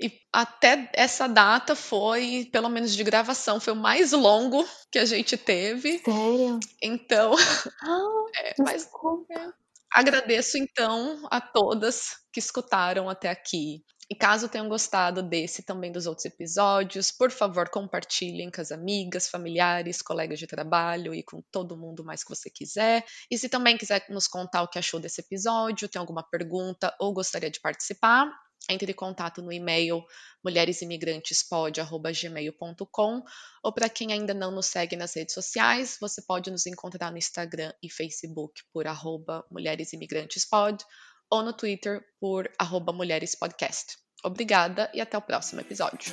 E até essa data foi, pelo menos de gravação, foi o mais longo que a gente teve. Sério? Então, Ah, é, mas desculpa. agradeço então a todas que escutaram até aqui. E caso tenham gostado desse e também dos outros episódios, por favor, compartilhem com as amigas, familiares, colegas de trabalho e com todo mundo mais que você quiser. E se também quiser nos contar o que achou desse episódio, tem alguma pergunta ou gostaria de participar, entre em contato no e-mail mulheresimigrantespod.gmail.com ou para quem ainda não nos segue nas redes sociais, você pode nos encontrar no Instagram e Facebook por arroba mulheresimigrantespod ou no Twitter por arroba mulherespodcast. Obrigada e até o próximo episódio.